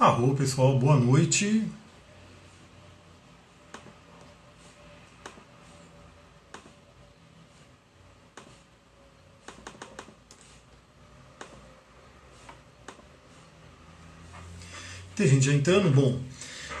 Arro, pessoal, boa noite. Tem gente já entrando? Bom,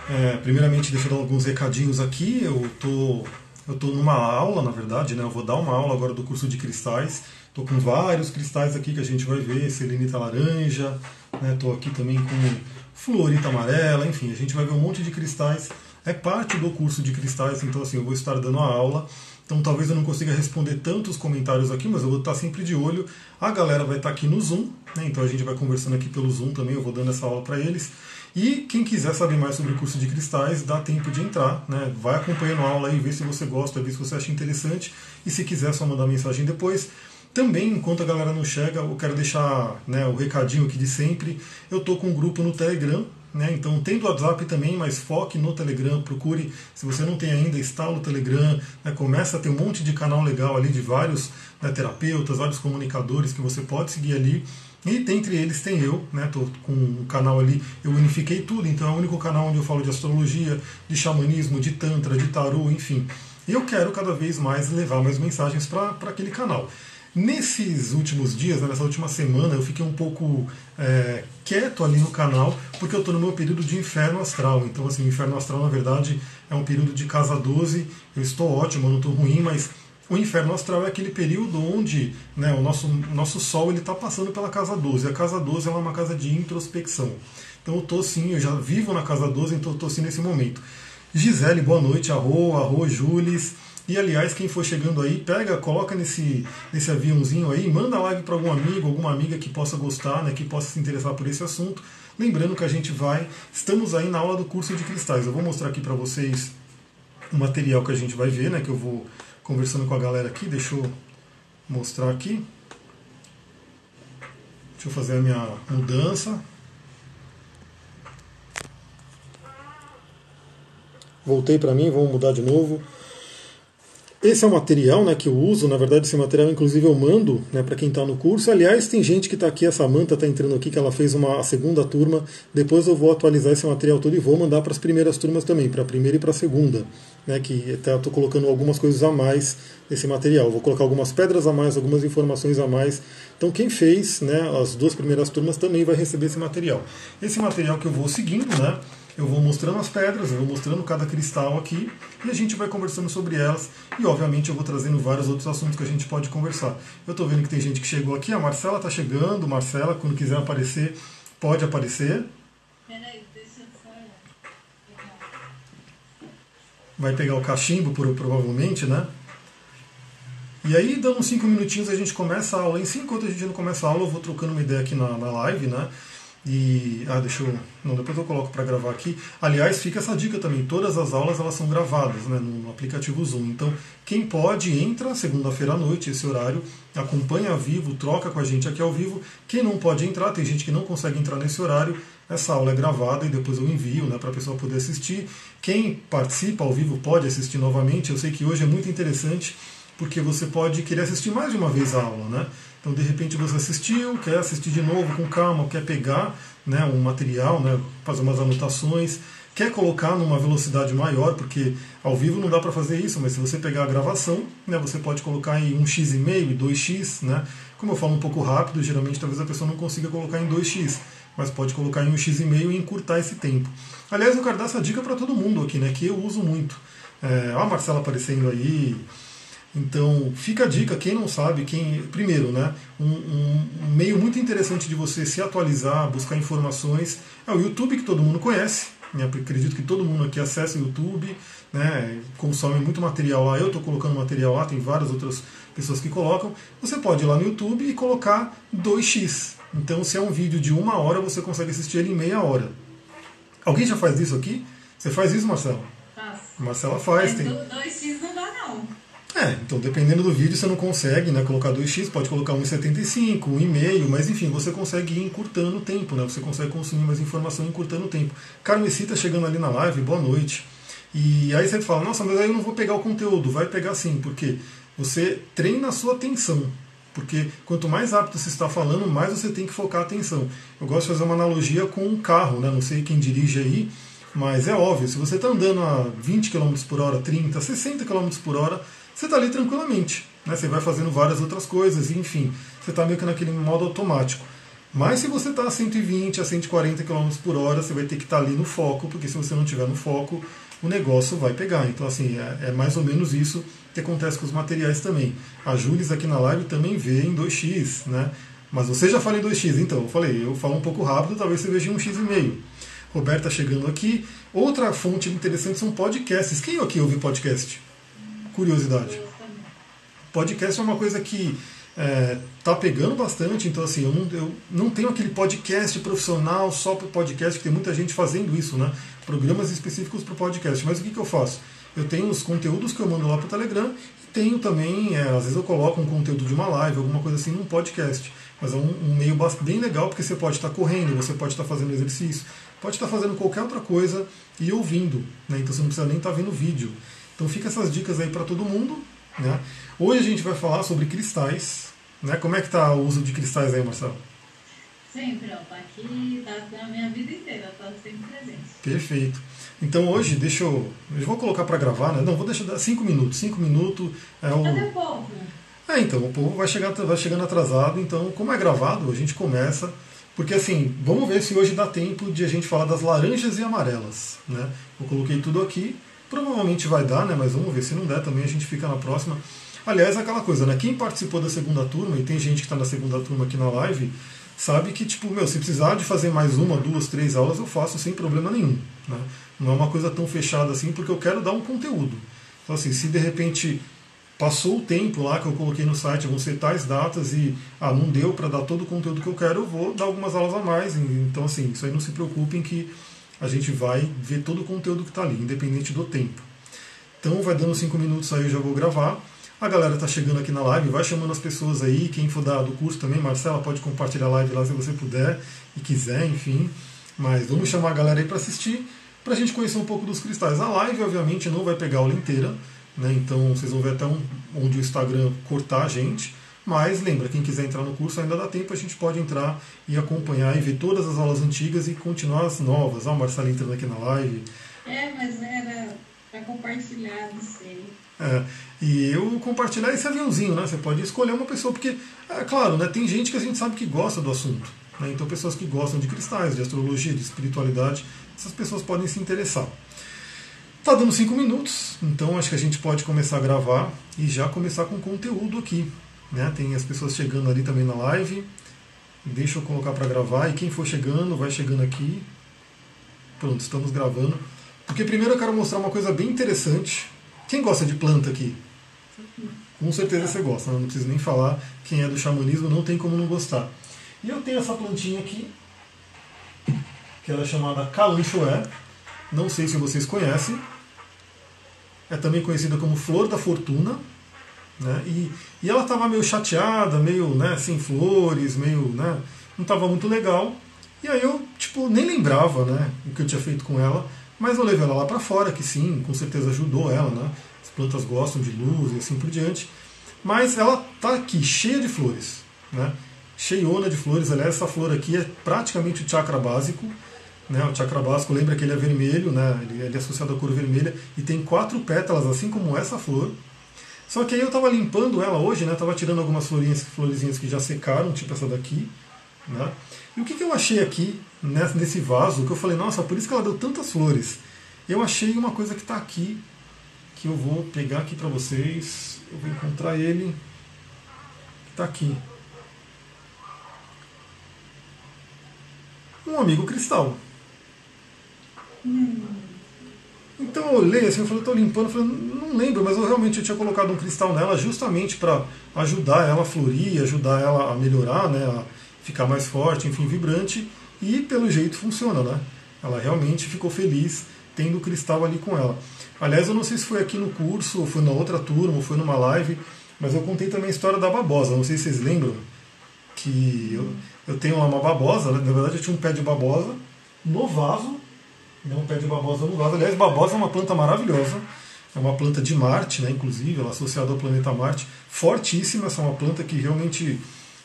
é, primeiramente deixa eu dar alguns recadinhos aqui. Eu tô, eu tô numa aula, na verdade, né? Eu vou dar uma aula agora do curso de cristais. Estou com vários cristais aqui que a gente vai ver, selenita laranja, né? aqui também com fluorita amarela, enfim, a gente vai ver um monte de cristais. É parte do curso de cristais, então assim, eu vou estar dando a aula. Então talvez eu não consiga responder tantos comentários aqui, mas eu vou estar sempre de olho. A galera vai estar aqui no Zoom, né? então a gente vai conversando aqui pelo Zoom também, eu vou dando essa aula para eles. E quem quiser saber mais sobre o curso de cristais, dá tempo de entrar, né? vai acompanhando a aula aí, ver se você gosta, ver se você acha interessante. E se quiser, só mandar mensagem depois. Também, enquanto a galera não chega, eu quero deixar né, o recadinho aqui de sempre. Eu estou com um grupo no Telegram, né, então tem do WhatsApp também, mas foque no Telegram, procure, se você não tem ainda, instala o Telegram, né, começa a ter um monte de canal legal ali de vários né, terapeutas, vários comunicadores que você pode seguir ali. E dentre eles tem eu, né? Tô com um canal ali, eu unifiquei tudo, então é o único canal onde eu falo de astrologia, de xamanismo, de tantra, de tarô, enfim. E eu quero cada vez mais levar mais mensagens para aquele canal. Nesses últimos dias, né, nessa última semana, eu fiquei um pouco é, quieto ali no canal, porque eu estou no meu período de inferno astral. Então, assim, o inferno astral, na verdade, é um período de casa 12. Eu estou ótimo, eu não estou ruim, mas o inferno astral é aquele período onde né, o nosso, nosso Sol está passando pela casa 12. A casa 12 é uma casa de introspecção. Então, eu estou sim, eu já vivo na casa 12, então eu estou sim nesse momento. Gisele, boa noite. Arro, arro, Jules. E aliás, quem for chegando aí, pega, coloca nesse, nesse aviãozinho aí, manda live para algum amigo, alguma amiga que possa gostar, né, que possa se interessar por esse assunto. Lembrando que a gente vai, estamos aí na aula do curso de cristais. Eu vou mostrar aqui para vocês o material que a gente vai ver, né, que eu vou conversando com a galera aqui. Deixa eu mostrar aqui. Deixa eu fazer a minha mudança. Voltei para mim, vamos mudar de novo. Esse é o material né, que eu uso, na verdade esse material inclusive eu mando né, para quem está no curso. Aliás, tem gente que está aqui, a Samanta está entrando aqui, que ela fez uma a segunda turma. Depois eu vou atualizar esse material todo e vou mandar para as primeiras turmas também, para a primeira e para a segunda. Né, que estou colocando algumas coisas a mais nesse material. Vou colocar algumas pedras a mais, algumas informações a mais. Então quem fez né, as duas primeiras turmas também vai receber esse material. Esse material que eu vou seguindo, né? Eu vou mostrando as pedras, eu vou mostrando cada cristal aqui e a gente vai conversando sobre elas e obviamente eu vou trazendo vários outros assuntos que a gente pode conversar. Eu estou vendo que tem gente que chegou aqui, a Marcela está chegando, Marcela, quando quiser aparecer, pode aparecer. Peraí, deixa eu só Vai pegar o cachimbo, provavelmente, né? E aí, dando uns 5 minutinhos, a gente começa a aula. Em 5 enquanto a gente não começa a aula, eu vou trocando uma ideia aqui na, na live, né? E ah, deixa eu, não, depois eu coloco para gravar aqui. Aliás, fica essa dica também. Todas as aulas elas são gravadas, né, no aplicativo Zoom. Então, quem pode entra segunda-feira à noite esse horário, acompanha ao vivo, troca com a gente aqui ao vivo. Quem não pode entrar, tem gente que não consegue entrar nesse horário. Essa aula é gravada e depois eu envio, né, para a pessoa poder assistir. Quem participa ao vivo pode assistir novamente. Eu sei que hoje é muito interessante porque você pode querer assistir mais de uma vez a aula, né? Então, de repente, você assistiu, quer assistir de novo com calma, quer pegar né, um material, né, fazer umas anotações, quer colocar numa velocidade maior, porque ao vivo não dá para fazer isso, mas se você pegar a gravação, né, você pode colocar em 1x e 2x, né? Como eu falo um pouco rápido, geralmente talvez a pessoa não consiga colocar em 2x, mas pode colocar em 1x e encurtar esse tempo. Aliás, eu quero dar essa dica para todo mundo aqui, né, que eu uso muito. É, a Marcela aparecendo aí, então, fica a dica, quem não sabe, quem primeiro, né, um, um, meio muito interessante de você se atualizar, buscar informações, é o YouTube, que todo mundo conhece. Né, acredito que todo mundo aqui acessa o YouTube, né, consome muito material lá. Eu estou colocando material lá, tem várias outras pessoas que colocam. Você pode ir lá no YouTube e colocar 2x. Então, se é um vídeo de uma hora, você consegue assistir ele em meia hora. Alguém já faz isso aqui? Você faz isso, Marcela? Faço. Marcela faz. Mas tem... 2x não dá, não. É, então dependendo do vídeo você não consegue né, colocar 2x, pode colocar 1,75, 1,5, mas enfim, você consegue ir encurtando o tempo, né? Você consegue consumir mais informação encurtando o tempo. Carmecita chegando ali na live, boa noite. E aí você fala, nossa, mas aí eu não vou pegar o conteúdo. Vai pegar sim, porque você treina a sua atenção. Porque quanto mais rápido você está falando, mais você tem que focar a atenção. Eu gosto de fazer uma analogia com um carro, né? não sei quem dirige aí, mas é óbvio, se você está andando a 20 km por hora, 30, 60 km por hora, você está ali tranquilamente. Né? Você vai fazendo várias outras coisas, enfim, você está meio que naquele modo automático. Mas se você está a 120, a 140 km por hora, você vai ter que estar tá ali no foco, porque se você não estiver no foco, o negócio vai pegar. Então, assim, é, é, mais ou menos isso que acontece com os materiais também. A Jules aqui na live também vê em 2x, né? Mas você já fala em 2x, então, eu falei, eu falo um pouco rápido, talvez você veja em 1x e Roberta chegando aqui. Outra fonte interessante são podcasts. Quem aqui ouve podcast? Curiosidade. Podcast é uma coisa que é, tá pegando bastante, então assim, eu não, eu não tenho aquele podcast profissional só para podcast, que tem muita gente fazendo isso, né? Programas específicos para podcast. Mas o que, que eu faço? Eu tenho os conteúdos que eu mando lá para o Telegram e tenho também, é, às vezes eu coloco um conteúdo de uma live, alguma coisa assim, num podcast. Mas é um, um meio bem legal porque você pode estar tá correndo, você pode estar tá fazendo exercício, pode estar tá fazendo qualquer outra coisa e ouvindo, né? Então você não precisa nem estar vendo vídeo. Então fica essas dicas aí para todo mundo. Né? Hoje a gente vai falar sobre cristais. Né? Como é que está o uso de cristais aí, Marcelo? Sempre, ó, tá aqui, tá na minha vida inteira, tá sempre presente. Perfeito. Então hoje, deixa eu. Eu vou colocar para gravar, né? Não, vou deixar cinco minutos. Cinco minutos é o. Cadê o povo? É, então, o povo vai, chegar, vai chegando atrasado, então, como é gravado, a gente começa. Porque assim, vamos ver se hoje dá tempo de a gente falar das laranjas e amarelas. Né? Eu coloquei tudo aqui. Provavelmente vai dar, né? Mas vamos ver. Se não der também, a gente fica na próxima. Aliás, aquela coisa, né? Quem participou da segunda turma, e tem gente que está na segunda turma aqui na live, sabe que, tipo, meu, se precisar de fazer mais uma, duas, três aulas, eu faço sem problema nenhum. Né? Não é uma coisa tão fechada assim, porque eu quero dar um conteúdo. Então, assim, se de repente passou o tempo lá que eu coloquei no site, vão ser tais datas e ah, não deu para dar todo o conteúdo que eu quero, eu vou dar algumas aulas a mais. Então, assim, isso aí não se preocupem que a gente vai ver todo o conteúdo que está ali, independente do tempo. Então vai dando cinco minutos aí, eu já vou gravar. A galera está chegando aqui na live, vai chamando as pessoas aí. Quem for da, do curso também, Marcela, pode compartilhar a live lá se você puder e quiser, enfim. Mas vamos chamar a galera aí para assistir, para a gente conhecer um pouco dos cristais. A live, obviamente, não vai pegar a aula inteira, né? então vocês vão ver até um, onde o Instagram cortar a gente. Mas lembra, quem quiser entrar no curso ainda dá tempo, a gente pode entrar e acompanhar e ver todas as aulas antigas e continuar as novas. Olha o Marcelo entrando aqui na live. É, mas era para compartilhar, não sei. É, e eu compartilhar esse aviãozinho, né? Você pode escolher uma pessoa, porque, é claro, né, tem gente que a gente sabe que gosta do assunto. Né? Então, pessoas que gostam de cristais, de astrologia, de espiritualidade, essas pessoas podem se interessar. Tá dando cinco minutos, então acho que a gente pode começar a gravar e já começar com conteúdo aqui. Né? Tem as pessoas chegando ali também na live. Deixa eu colocar para gravar. E quem for chegando, vai chegando aqui. Pronto, estamos gravando. Porque primeiro eu quero mostrar uma coisa bem interessante. Quem gosta de planta aqui? Com certeza você gosta, né? não preciso nem falar. Quem é do xamanismo não tem como não gostar. E eu tenho essa plantinha aqui, que ela é chamada calanchoé. Não sei se vocês conhecem. É também conhecida como flor da fortuna. Né? E, e ela estava meio chateada, meio né, sem flores, meio. Né, não estava muito legal. E aí eu tipo, nem lembrava né, o que eu tinha feito com ela, mas eu levei ela lá para fora, que sim, com certeza ajudou ela. Né? As plantas gostam de luz e assim por diante. Mas ela está aqui, cheia de flores. Né? Cheiona de flores. Aliás, essa flor aqui é praticamente o chakra básico. Né? O chakra básico lembra que ele é vermelho, né? ele, é associado à cor vermelha, e tem quatro pétalas, assim como essa flor. Só que aí eu estava limpando ela hoje, né? Tava tirando algumas florinhas, florezinhas que já secaram, tipo essa daqui, né? E o que, que eu achei aqui nesse vaso? Que eu falei, nossa, por isso que ela deu tantas flores. Eu achei uma coisa que está aqui, que eu vou pegar aqui para vocês. Eu vou encontrar ele. Está aqui. Um amigo cristal. Hum. Então eu olhei assim, eu falei, estou limpando, eu falei, não lembro, mas eu realmente eu tinha colocado um cristal nela justamente para ajudar ela a florir, ajudar ela a melhorar, né, a ficar mais forte, enfim, vibrante, e pelo jeito funciona, né? Ela realmente ficou feliz tendo o cristal ali com ela. Aliás, eu não sei se foi aqui no curso, ou foi na outra turma, ou foi numa live, mas eu contei também a história da babosa, não sei se vocês lembram, que eu, eu tenho uma babosa, na verdade eu tinha um pé de babosa no vaso, né, um pé de babosa no vaso. Aliás, babosa é uma planta maravilhosa. é uma planta de Marte, né, inclusive, ela é associada ao planeta Marte, fortíssima, essa é uma planta que realmente.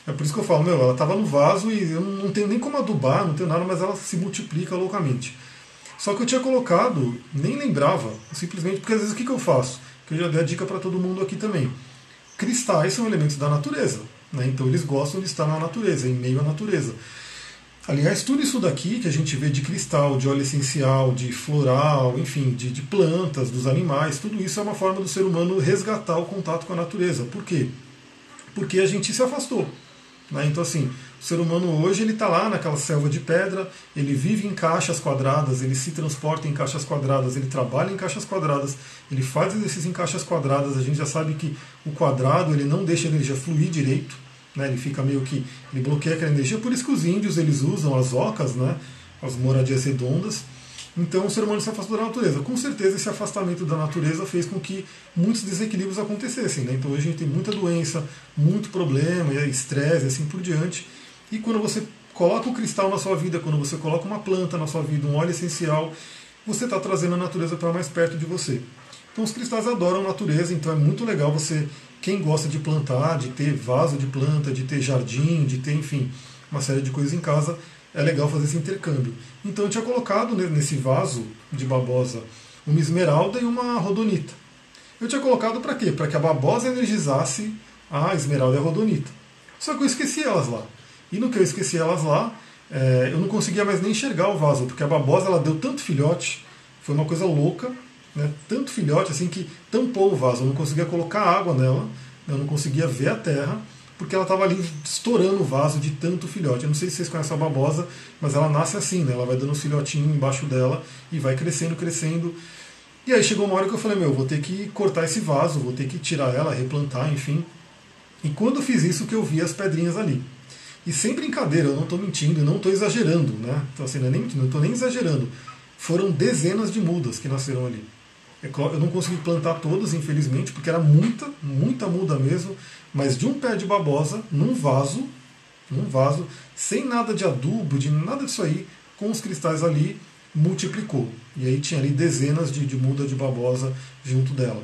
É por isso que eu falo, meu, ela estava no vaso e eu não tenho nem como adubar, não tenho nada, mas ela se multiplica loucamente. Só que eu tinha colocado, nem lembrava, simplesmente porque às vezes o que, que eu faço? Que eu já dei a dica para todo mundo aqui também. Cristais são elementos da natureza, né? então eles gostam de estar na natureza, em meio à natureza. Aliás, tudo isso daqui que a gente vê de cristal, de óleo essencial, de floral, enfim, de, de, plantas, dos animais, tudo isso é uma forma do ser humano resgatar o contato com a natureza. Por quê? Porque a gente se afastou. Né? Então, assim, o ser humano hoje ele está lá naquela selva de pedra, ele vive em caixas quadradas, ele se transporta em caixas quadradas, ele trabalha em caixas quadradas, ele faz exercício em caixas quadradas. A gente já sabe que o quadrado ele não deixa a energia fluir direito né, ele fica meio que ele bloqueia aquela energia. Por isso que os índios eles usam as ocas, né, as moradias redondas. Então o ser humano se afastou da natureza. Com certeza esse afastamento da natureza fez com que muitos desequilíbrios acontecessem. Né? Então hoje a gente tem muita doença, muito problema, estresse, assim por diante. E quando você coloca o cristal na sua vida, quando você coloca uma planta na sua vida, um óleo essencial, você está trazendo a natureza para mais perto de você. Então os cristais adoram a natureza, então é muito legal você quem gosta de plantar, de ter vaso de planta, de ter jardim, de ter, enfim, uma série de coisas em casa, é legal fazer esse intercâmbio. Então eu tinha colocado nesse vaso de babosa uma esmeralda e uma rodonita. Eu tinha colocado para quê? Para que a babosa energizasse a esmeralda e a rodonita. Só que eu esqueci elas lá. E no que eu esqueci elas lá, é, eu não conseguia mais nem enxergar o vaso, porque a babosa ela deu tanto filhote, foi uma coisa louca, né, tanto filhote assim que tampou o vaso, eu não conseguia colocar água nela, né, eu não conseguia ver a terra, porque ela estava ali estourando o vaso de tanto filhote. Eu não sei se vocês conhecem a babosa, mas ela nasce assim, né, ela vai dando um filhotinho embaixo dela e vai crescendo, crescendo. E aí chegou uma hora que eu falei, meu, vou ter que cortar esse vaso, vou ter que tirar ela, replantar, enfim. E quando eu fiz isso, que eu vi as pedrinhas ali. E sem brincadeira, eu não estou mentindo, não estou exagerando, né? Então assim, não é nem não estou nem exagerando. Foram dezenas de mudas que nasceram ali. É eu não consegui plantar todas, infelizmente, porque era muita, muita muda mesmo, mas de um pé de babosa, num vaso, num vaso, sem nada de adubo, de nada disso aí, com os cristais ali, multiplicou. E aí tinha ali dezenas de, de muda de babosa junto dela.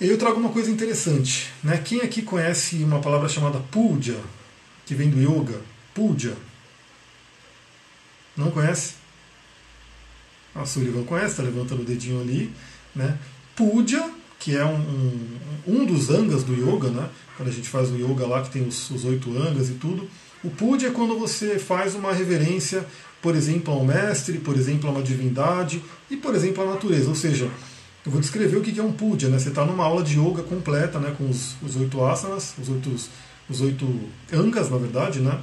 E eu trago uma coisa interessante. Né? Quem aqui conhece uma palavra chamada puja, que vem do yoga? Puja. Não conhece? A Sullivan conhece, está levantando o dedinho ali. Né? Puja, que é um, um, um, dos angas do yoga, né? quando a gente faz o yoga lá, que tem os, os oito angas e tudo. O puja é quando você faz uma reverência, por exemplo, a um mestre, por exemplo, a uma divindade e, por exemplo, à natureza. Ou seja, eu vou descrever o que é um puja. Né? Você está numa aula de yoga completa, né? com os, os oito asanas, os oito, os oito angas, na verdade, né?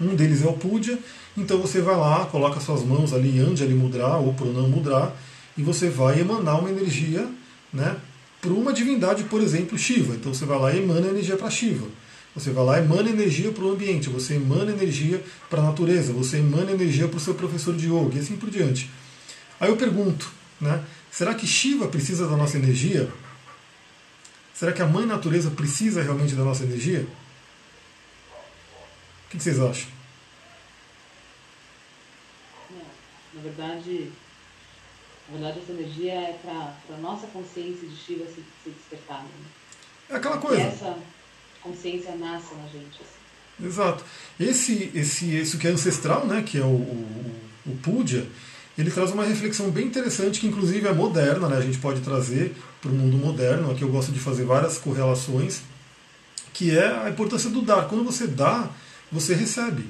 Um deles é o puja, então você vai lá, coloca suas mãos ali, Anjali Mudra ou Pranam Mudra, e você vai emanar uma energia né, para uma divindade, por exemplo, Shiva. Então você vai lá e emana energia para Shiva. Você vai lá e emana energia para o ambiente, você emana energia para a natureza, você emana energia para o seu professor de yoga e assim por diante. Aí eu pergunto, né, será que Shiva precisa da nossa energia? Será que a mãe natureza precisa realmente da nossa energia? O que vocês acham? Na verdade, na verdade, essa energia é para a nossa consciência de Shiva se, se despertar. Né? É aquela coisa. E essa consciência nasce na gente. Assim. Exato. Esse, esse, esse que é ancestral, né, que é o, o, o Puja, ele traz uma reflexão bem interessante, que inclusive é moderna, né, a gente pode trazer para o mundo moderno. Aqui eu gosto de fazer várias correlações, que é a importância do dar. Quando você dá, você recebe.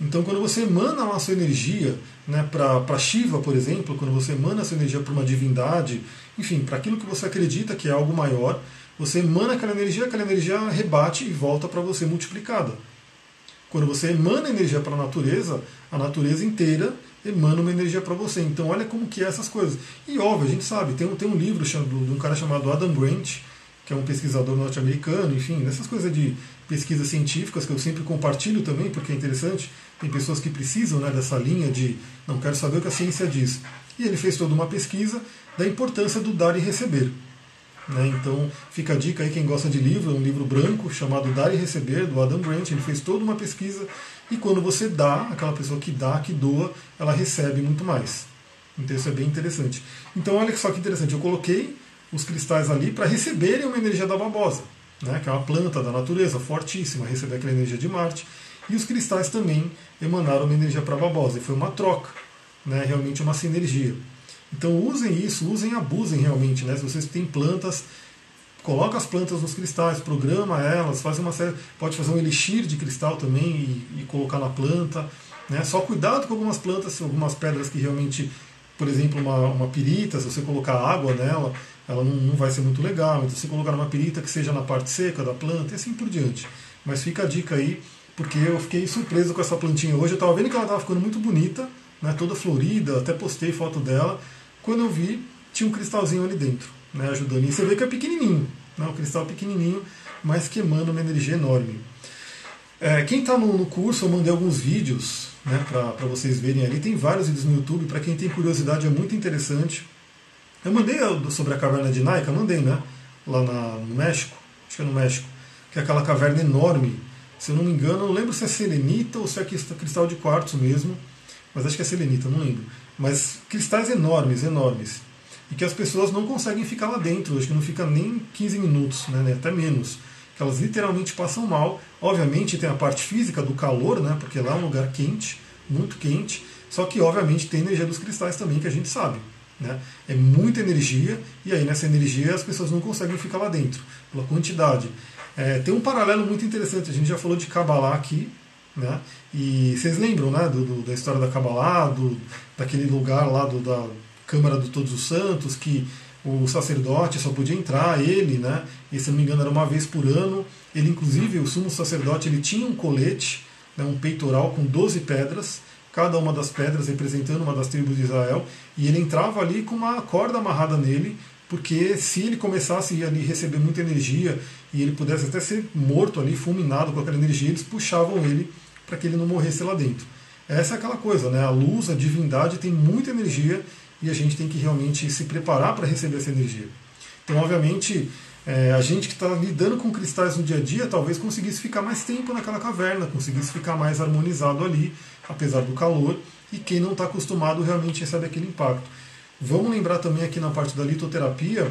Então, quando você emana a sua energia né, para Shiva, por exemplo, quando você emana a sua energia para uma divindade, enfim, para aquilo que você acredita que é algo maior, você emana aquela energia, aquela energia rebate e volta para você multiplicada. Quando você emana energia para a natureza, a natureza inteira emana uma energia para você. Então, olha como que é essas coisas. E óbvio, a gente sabe, tem um, tem um livro de um cara chamado Adam Grant, que é um pesquisador norte-americano, enfim, essas coisas de pesquisas científicas que eu sempre compartilho também, porque é interessante. Tem pessoas que precisam né, dessa linha de não quero saber o que a ciência diz. E ele fez toda uma pesquisa da importância do dar e receber. Né? Então fica a dica aí, quem gosta de livro, é um livro branco chamado Dar e Receber, do Adam Grant. Ele fez toda uma pesquisa e quando você dá, aquela pessoa que dá, que doa, ela recebe muito mais. Então isso é bem interessante. Então olha só que interessante, eu coloquei os cristais ali para receberem uma energia da babosa, né, que é uma planta da natureza fortíssima, receber aquela energia de Marte. E os cristais também emanaram uma energia para babosa, e foi uma troca, né, realmente uma sinergia. Então usem isso, usem e abusem realmente. Né, se vocês têm plantas, coloca as plantas nos cristais, programa elas, faz uma série, pode fazer um elixir de cristal também e, e colocar na planta. Né, só cuidado com algumas plantas, algumas pedras que realmente por exemplo, uma, uma pirita, se você colocar água nela, ela não, não vai ser muito legal. Então, se colocar uma pirita que seja na parte seca da planta e assim por diante. Mas fica a dica aí, porque eu fiquei surpreso com essa plantinha hoje. Eu estava vendo que ela estava ficando muito bonita, né, toda florida, até postei foto dela. Quando eu vi, tinha um cristalzinho ali dentro, né, ajudando. E você vê que é pequenininho, né, um cristal pequenininho, mas queimando uma energia enorme. É, quem está no, no, curso, eu mandei alguns vídeos né, para vocês verem ali. Tem vários vídeos no YouTube, para quem tem curiosidade é muito interessante. Eu mandei sobre a caverna de Naica, mandei, né? Lá na, no México, acho que é no México, que é aquela caverna enorme. Se eu não me engano, não lembro se é selenita ou se é cristal de quartzo mesmo, mas acho que é selenita, não lembro. Mas cristais enormes, enormes. E que as pessoas não conseguem ficar lá dentro, acho que não fica nem 15 minutos, né, até menos que elas literalmente passam mal. Obviamente tem a parte física do calor, né, porque lá é um lugar quente, muito quente, só que obviamente tem energia dos cristais também, que a gente sabe. Né? É muita energia, e aí nessa energia as pessoas não conseguem ficar lá dentro, pela quantidade. É, tem um paralelo muito interessante, a gente já falou de Kabbalah aqui, né? e vocês lembram né, do, do, da história da Kabbalah, do, daquele lugar lá do, da Câmara de Todos os Santos, que o sacerdote só podia entrar, ele, né? E se não me engano era uma vez por ano. Ele, inclusive, o sumo sacerdote, ele tinha um colete, né, um peitoral com 12 pedras, cada uma das pedras representando uma das tribos de Israel, e ele entrava ali com uma corda amarrada nele, porque se ele começasse a receber muita energia e ele pudesse até ser morto ali, fulminado com aquela energia, eles puxavam ele para que ele não morresse lá dentro. Essa é aquela coisa, né? A luz, a divindade tem muita energia e a gente tem que realmente se preparar para receber essa energia. Então, obviamente, é, a gente que está lidando com cristais no dia a dia talvez conseguisse ficar mais tempo naquela caverna, conseguisse ficar mais harmonizado ali, apesar do calor, e quem não está acostumado realmente recebe aquele impacto. Vamos lembrar também aqui na parte da litoterapia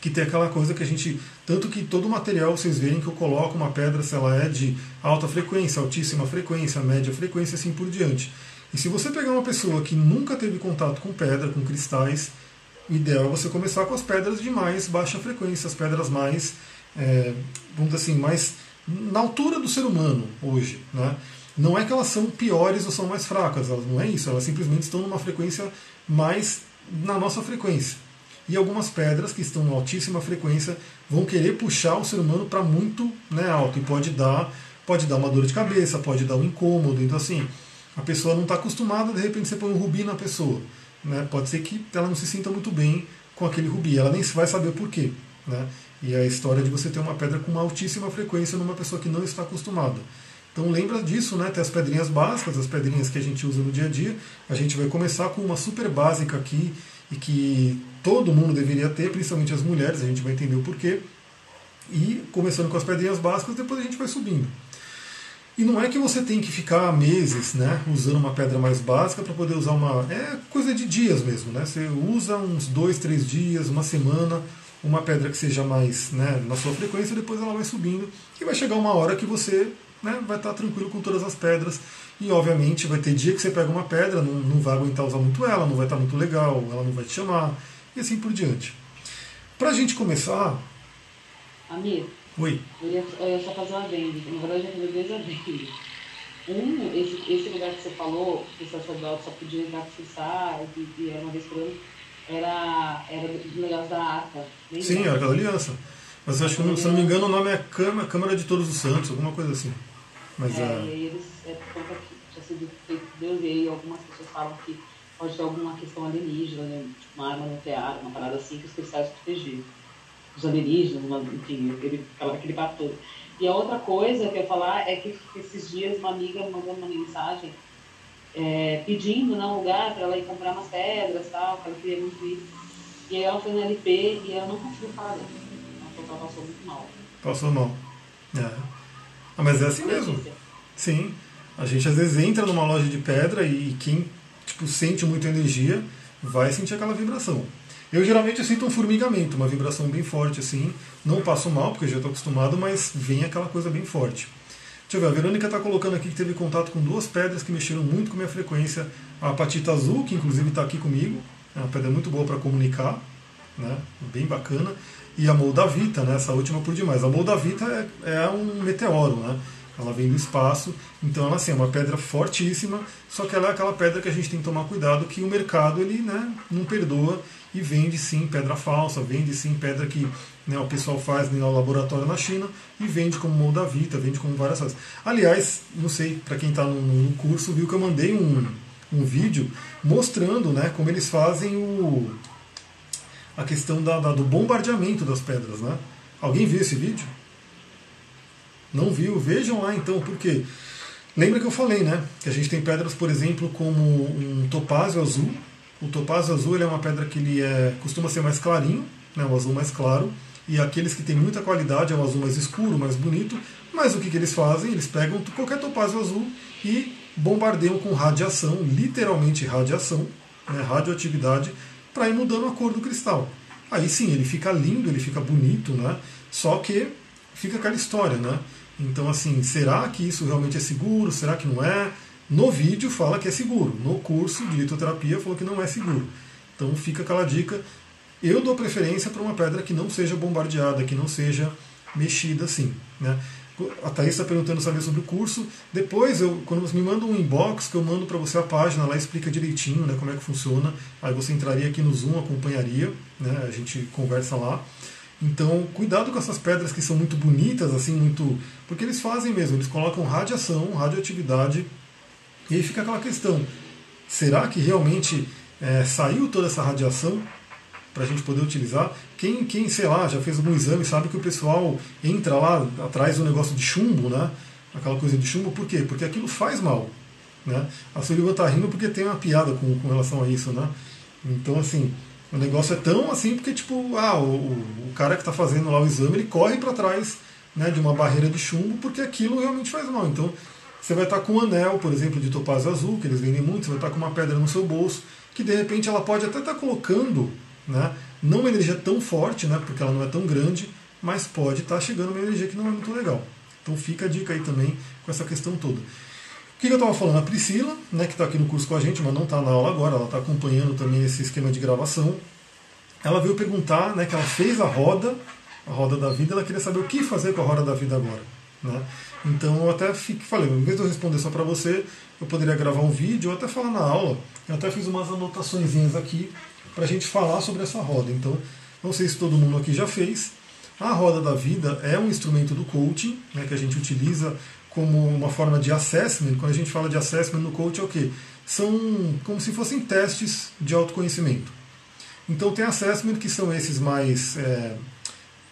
que tem aquela coisa que a gente. Tanto que todo material vocês verem que eu coloco uma pedra, se ela é de alta frequência, altíssima frequência, média frequência, assim por diante. E se você pegar uma pessoa que nunca teve contato com pedra, com cristais, ideal é você começar com as pedras de mais baixa frequência, as pedras mais, é, vamos dizer assim, mais na altura do ser humano hoje. Né? Não é que elas são piores ou são mais fracas, elas não é isso, elas simplesmente estão numa frequência mais na nossa frequência. E algumas pedras que estão em altíssima frequência vão querer puxar o ser humano para muito né, alto e pode dar, pode dar uma dor de cabeça, pode dar um incômodo. Então assim, a pessoa não está acostumada, de repente você põe um rubi na pessoa. Né? Pode ser que ela não se sinta muito bem com aquele rubi, ela nem vai saber por quê. Né? E é a história de você ter uma pedra com uma altíssima frequência numa pessoa que não está acostumada. Então lembra disso, né? Tem as pedrinhas básicas, as pedrinhas que a gente usa no dia a dia. A gente vai começar com uma super básica aqui e que todo mundo deveria ter, principalmente as mulheres, a gente vai entender o porquê. E começando com as pedrinhas básicas, depois a gente vai subindo. E não é que você tem que ficar meses né, usando uma pedra mais básica para poder usar uma. É coisa de dias mesmo, né? Você usa uns dois, três dias, uma semana, uma pedra que seja mais né, na sua frequência, depois ela vai subindo e vai chegar uma hora que você né, vai estar tranquilo com todas as pedras. E obviamente vai ter dia que você pega uma pedra, não, não vai aguentar usar muito ela, não vai estar muito legal, ela não vai te chamar, e assim por diante. Para a gente começar. Amir, Oi. Eu ia, eu ia só fazer uma venda. Na verdade, eu ia dois adendos. Um, esse, esse lugar que você falou, que o sacerdote só podia entrar com e, e era uma vez por ano, era, era do negócio da arca. Sim, a Arca da Aliança. Mas eu acho que, se não me engano, o nome é Câmara, Câmara de Todos os Santos, alguma coisa assim. Mas, é, é... e eles, é por conta que tinha sido feito Deus, e aí algumas pessoas falam que pode ter alguma questão alienígena, né? tipo uma arma nuclear, uma parada assim, que os cristais protegiam os alienígenas, uma, enfim, aquele, aquele papo todo. E a outra coisa que eu ia falar é que esses dias uma amiga mandou uma mensagem é, pedindo né, um lugar para ela ir comprar umas pedras tal, que ela queria muito ir. E aí ela foi na LP e ela não conseguiu falar dela. Ela passou muito mal. Passou mal. É. Ah, mas é assim mesmo. Sim. A gente às vezes entra numa loja de pedra e quem tipo, sente muita energia vai sentir aquela vibração. Eu geralmente eu sinto um formigamento, uma vibração bem forte assim. Não passo mal, porque já estou acostumado, mas vem aquela coisa bem forte. Deixa eu ver, a Verônica está colocando aqui que teve contato com duas pedras que mexeram muito com minha frequência. A apatita azul, que inclusive está aqui comigo, é uma pedra muito boa para comunicar, né? bem bacana. E a Moldavita, né? essa última por demais. A Moldavita é, é um meteoro, né? ela vem do espaço, então ela assim, é uma pedra fortíssima, só que ela é aquela pedra que a gente tem que tomar cuidado que o mercado ele né, não perdoa e vende sim pedra falsa, vende sim pedra que né, o pessoal faz no laboratório na China e vende como Moldavita, vende como várias coisas. Aliás, não sei, para quem está no, no, curso, viu que eu mandei um, um vídeo mostrando né, como eles fazem o, a questão da, da, do bombardeamento das pedras. Né? Alguém viu esse vídeo? Não viu? Vejam lá então, porque lembra que eu falei, né? Que a gente tem pedras, por exemplo, como um topázio azul. O topázio azul é uma pedra que ele é, costuma ser mais clarinho, né, um azul mais claro, e aqueles que têm muita qualidade é um azul mais escuro, mais bonito. Mas o que, que eles fazem? Eles pegam qualquer topázio azul e bombardeiam com radiação, literalmente radiação, né, radioatividade, para ir mudando a cor do cristal. Aí sim, ele fica lindo, ele fica bonito, né? Só que fica aquela história, né? Então, assim, será que isso realmente é seguro? Será que não é? No vídeo fala que é seguro. No curso de litoterapia falou que não é seguro. Então fica aquela dica. Eu dou preferência para uma pedra que não seja bombardeada, que não seja mexida assim. Né? A Thaís está perguntando saber sobre o curso. Depois, eu, quando você me manda um inbox, que eu mando para você a página, lá explica direitinho né, como é que funciona. Aí você entraria aqui no Zoom, acompanharia, né, a gente conversa lá. Então, cuidado com essas pedras que são muito bonitas, assim, muito. Porque eles fazem mesmo, eles colocam radiação, radioatividade, e aí fica aquela questão: será que realmente é, saiu toda essa radiação para a gente poder utilizar? Quem, quem, sei lá, já fez algum exame sabe que o pessoal entra lá atrás do negócio de chumbo, né? Aquela coisa de chumbo, por quê? Porque aquilo faz mal. Né? A Sullivan está rindo porque tem uma piada com, com relação a isso, né? Então, assim, o negócio é tão assim porque, tipo, ah, o, o cara que está fazendo lá o exame, ele corre para trás né, de uma barreira de chumbo porque aquilo realmente faz mal. Então, você vai estar com um anel, por exemplo, de topázio azul, que eles vendem muito, você vai estar com uma pedra no seu bolso, que de repente ela pode até estar colocando, né, não uma energia tão forte, né, porque ela não é tão grande, mas pode estar chegando uma energia que não é muito legal. Então fica a dica aí também com essa questão toda que, que eu estava falando? A Priscila, né, que está aqui no curso com a gente, mas não está na aula agora, ela está acompanhando também esse esquema de gravação. Ela veio perguntar, né, que ela fez a roda, a roda da vida, ela queria saber o que fazer com a roda da vida agora. Né? Então eu até falei, em vez de eu responder só para você, eu poderia gravar um vídeo ou até falar na aula. Eu até fiz umas anotações aqui para a gente falar sobre essa roda. Então, não sei se todo mundo aqui já fez. A roda da vida é um instrumento do coaching, né, que a gente utiliza como uma forma de assessment, quando a gente fala de assessment no coach é o quê? São como se fossem testes de autoconhecimento. Então tem assessment que são esses mais é,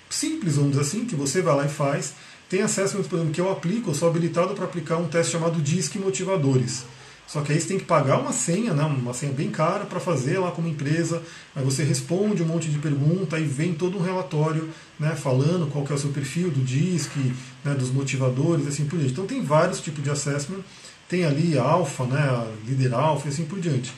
simples, vamos dizer assim, que você vai lá e faz. Tem assessment, por exemplo, que eu aplico, eu sou habilitado para aplicar um teste chamado DISC Motivadores. Só que aí você tem que pagar uma senha, né, uma senha bem cara para fazer lá como empresa. Aí você responde um monte de pergunta, aí vem todo um relatório né, falando qual é o seu perfil do DISC, né, dos motivadores, assim por diante. Então tem vários tipos de assessment. Tem ali alfa, né, líder alfa e assim por diante.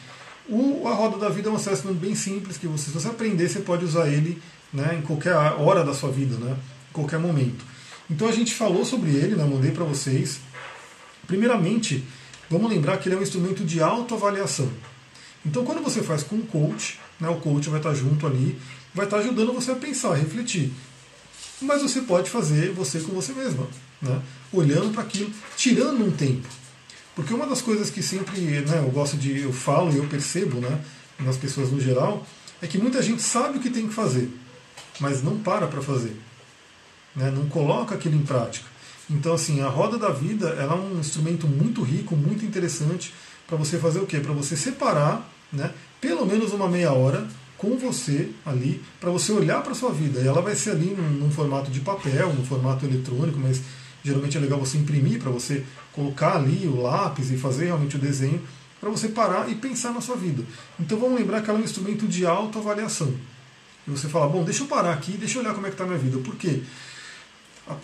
O, a roda da vida é um assessment bem simples que você, se você aprender, você pode usar ele né, em qualquer hora da sua vida, né, em qualquer momento. Então a gente falou sobre ele, né, mandei para vocês. Primeiramente, Vamos lembrar que ele é um instrumento de autoavaliação. Então, quando você faz com um coach, né, o coach vai estar junto ali, vai estar ajudando você a pensar, a refletir. Mas você pode fazer você com você mesma, né, olhando para aquilo, tirando um tempo. Porque uma das coisas que sempre né, eu gosto de, eu falo e eu percebo né, nas pessoas no geral, é que muita gente sabe o que tem que fazer, mas não para para fazer. Né, não coloca aquilo em prática. Então, assim, a roda da vida ela é um instrumento muito rico, muito interessante para você fazer o quê? Para você separar, né, pelo menos uma meia hora com você ali, para você olhar para a sua vida. E ela vai ser ali num, num, formato de papel, num formato eletrônico, mas geralmente é legal você imprimir para você colocar ali o lápis e fazer realmente o desenho, para você parar e pensar na sua vida. Então vamos lembrar que ela é um instrumento de autoavaliação. E você fala, bom, deixa eu parar aqui, deixa eu olhar como é que está a minha vida. Por quê?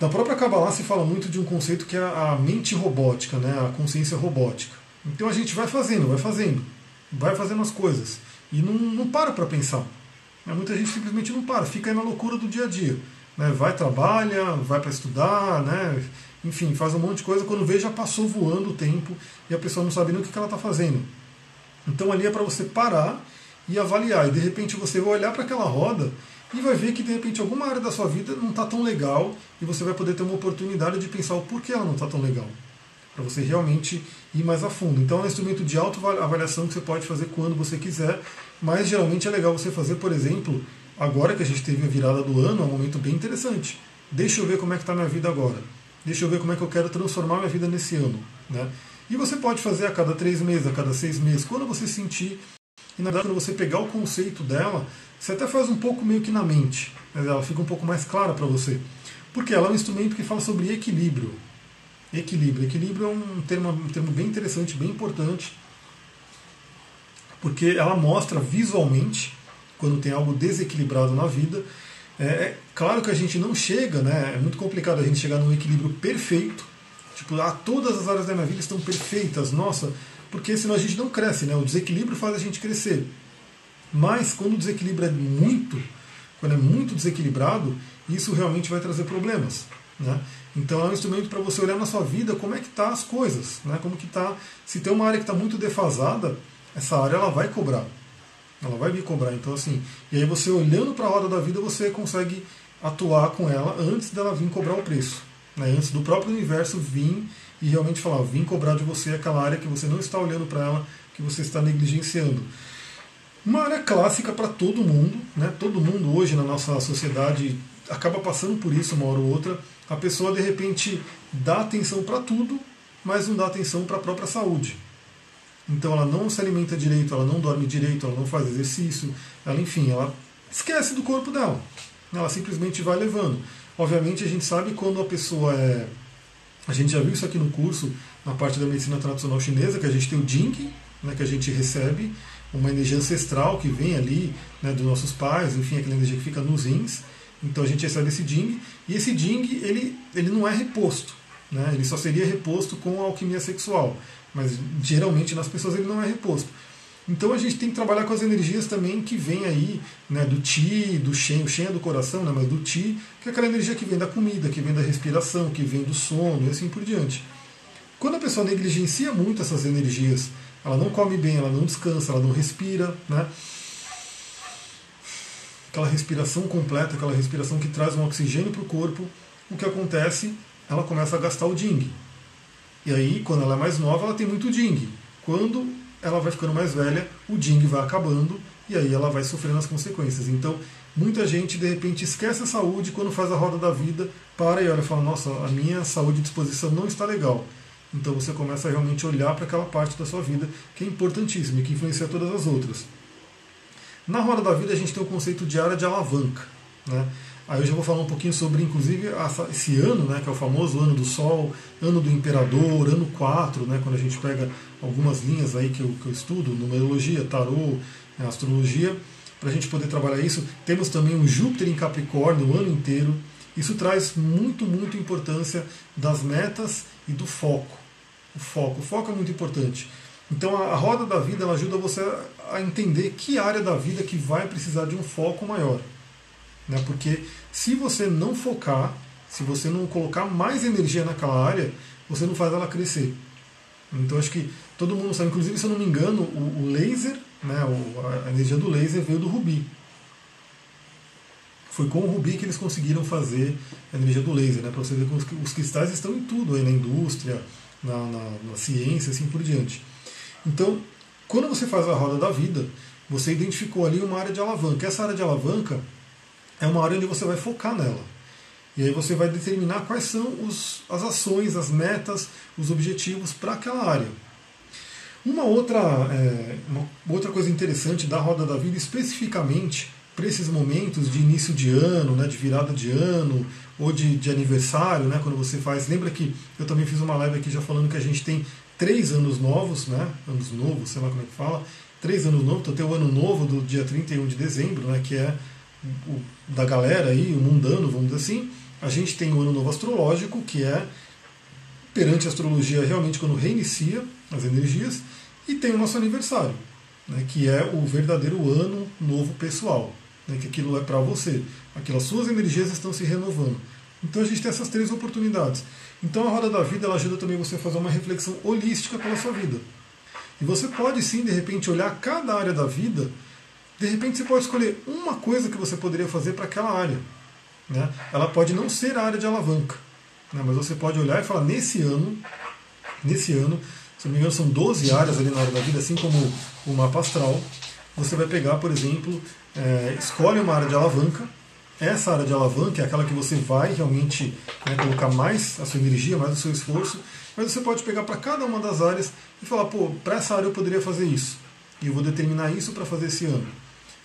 Na própria Kabbalah se fala muito de um conceito que é a mente robótica, né? a consciência robótica. Então a gente vai fazendo, vai fazendo, vai fazendo as coisas. e não, não para para pensar. Né? Muita gente simplesmente não para, fica aí na loucura do dia a dia. Né? Vai, trabalha, vai para estudar, né? enfim, faz um monte de coisa. Quando vê, já passou voando o tempo e a pessoa não sabe nem o que ela está fazendo. Então ali é para você parar e avaliar. E de repente você vai olhar para aquela roda e vai ver que de repente alguma área da sua vida não está tão legal e você vai poder ter uma oportunidade de pensar o porquê ela não está tão legal. Para você realmente ir mais a fundo. Então é um instrumento de autoavaliação que você pode fazer quando você quiser, mas geralmente é legal você fazer, por exemplo, agora que a gente teve a virada do ano, é um momento bem interessante. Deixa eu ver como é que está minha vida agora. Deixa eu ver como é que eu quero transformar minha vida nesse ano. Né? E você pode fazer a cada três meses, a cada seis meses, quando você sentir. E na verdade, quando você pegar o conceito dela, você até faz um pouco meio que na mente. Né? Ela fica um pouco mais clara para você. Porque ela é um instrumento que fala sobre equilíbrio. Equilíbrio. Equilíbrio é um termo, um termo bem interessante, bem importante. Porque ela mostra visualmente, quando tem algo desequilibrado na vida, é, é claro que a gente não chega, né? É muito complicado a gente chegar num equilíbrio perfeito. Tipo, ah, todas as áreas da minha vida estão perfeitas, nossa, porque senão a gente não cresce, né? O desequilíbrio faz a gente crescer. Mas quando o desequilíbrio é muito, quando é muito desequilibrado, isso realmente vai trazer problemas. Né? Então é um instrumento para você olhar na sua vida como é que tá as coisas, né? Como que tá, se tem uma área que está muito defasada, essa área ela vai cobrar. Ela vai vir cobrar. Então, assim, e aí você olhando para a roda da vida, você consegue atuar com ela antes dela vir cobrar o preço. Né? Antes do próprio universo vir e realmente falar, vir cobrar de você aquela área que você não está olhando para ela, que você está negligenciando. Uma área clássica para todo mundo, né? todo mundo hoje na nossa sociedade acaba passando por isso uma hora ou outra. A pessoa de repente dá atenção para tudo, mas não dá atenção para a própria saúde. Então ela não se alimenta direito, ela não dorme direito, ela não faz exercício, ela enfim, ela esquece do corpo dela. Ela simplesmente vai levando. Obviamente a gente sabe quando a pessoa é. A gente já viu isso aqui no curso, na parte da medicina tradicional chinesa, que a gente tem o Jing, né, que a gente recebe, uma energia ancestral que vem ali né, dos nossos pais, enfim, aquela energia que fica nos rins. Então a gente recebe esse Jing, e esse Jing ele, ele não é reposto. Né, ele só seria reposto com a alquimia sexual mas geralmente nas pessoas ele não é reposto. Então a gente tem que trabalhar com as energias também que vem aí, né, do Ti, do Shen, o Shen é do coração, né, mas do Ti, que é aquela energia que vem da comida, que vem da respiração, que vem do sono e assim por diante. Quando a pessoa negligencia muito essas energias, ela não come bem, ela não descansa, ela não respira, né? Aquela respiração completa, aquela respiração que traz um oxigênio para o corpo, o que acontece? Ela começa a gastar o Ding, e aí, quando ela é mais nova, ela tem muito ding. Quando ela vai ficando mais velha, o ding vai acabando e aí ela vai sofrendo as consequências. Então, muita gente de repente esquece a saúde quando faz a roda da vida, para e olha e fala: Nossa, a minha saúde e disposição não está legal. Então você começa a realmente olhar para aquela parte da sua vida que é importantíssima e que influencia todas as outras. Na roda da vida a gente tem o conceito de área de alavanca. Né? Aí eu já vou falar um pouquinho sobre, inclusive, esse ano, né, que é o famoso ano do Sol, ano do Imperador, ano 4, né, quando a gente pega algumas linhas aí que eu, que eu estudo, numerologia, tarô, né, astrologia, para a gente poder trabalhar isso. Temos também o Júpiter em Capricórnio o ano inteiro. Isso traz muito, muito importância das metas e do foco. O foco. O foco é muito importante. Então a, roda da vida ela ajuda você a entender que área da vida que vai precisar de um foco maior. Né? Porque se você não focar, se você não colocar mais energia naquela área, você não faz ela crescer. Então acho que todo mundo sabe, inclusive se eu não me engano, o, o laser, né, a energia do laser veio do rubi. Foi com o rubi que eles conseguiram fazer a energia do laser, né, para você ver que os cristais estão em tudo, aí na indústria, na, na, na ciência, assim por diante. Então, quando você faz a roda da vida, você identificou ali uma área de alavanca. Essa área de alavanca é uma área onde você vai focar nela. E aí você vai determinar quais são os, as ações, as metas, os objetivos para aquela área. Uma outra, é, uma outra coisa interessante da roda da vida, especificamente para esses momentos de início de ano, né, de virada de ano, ou de, de aniversário, né, quando você faz. Lembra que eu também fiz uma live aqui já falando que a gente tem três anos novos, né, anos novos, sei lá como é que fala, três anos novos, então tem o ano novo do dia 31 de dezembro, né, que é o, da galera aí, o mundano, vamos dizer assim, a gente tem o ano novo astrológico, que é perante a astrologia realmente quando reinicia as energias, e tem o nosso aniversário. né, que é o verdadeiro ano novo pessoal, né, que aquilo é para você, aquelas suas energias estão se renovando. Então a gente tem essas três oportunidades. Então a roda da vida ela ajuda também você a fazer uma reflexão holística pela sua vida. E você pode sim, de repente, olhar cada área da vida. De repente você pode escolher uma coisa que você poderia fazer para aquela área. Né? Ela pode não ser a área de alavanca, né? mas você pode olhar e falar, nesse ano, nesse ano, se não me engano, são 12 áreas ali na hora da vida, assim como o mapa astral. Você vai pegar, por exemplo, é, escolhe uma área de alavanca. Essa área de alavanca é aquela que você vai realmente né, colocar mais a sua energia, mais o seu esforço. Mas você pode pegar para cada uma das áreas e falar, pô, para essa área eu poderia fazer isso. E eu vou determinar isso para fazer esse ano.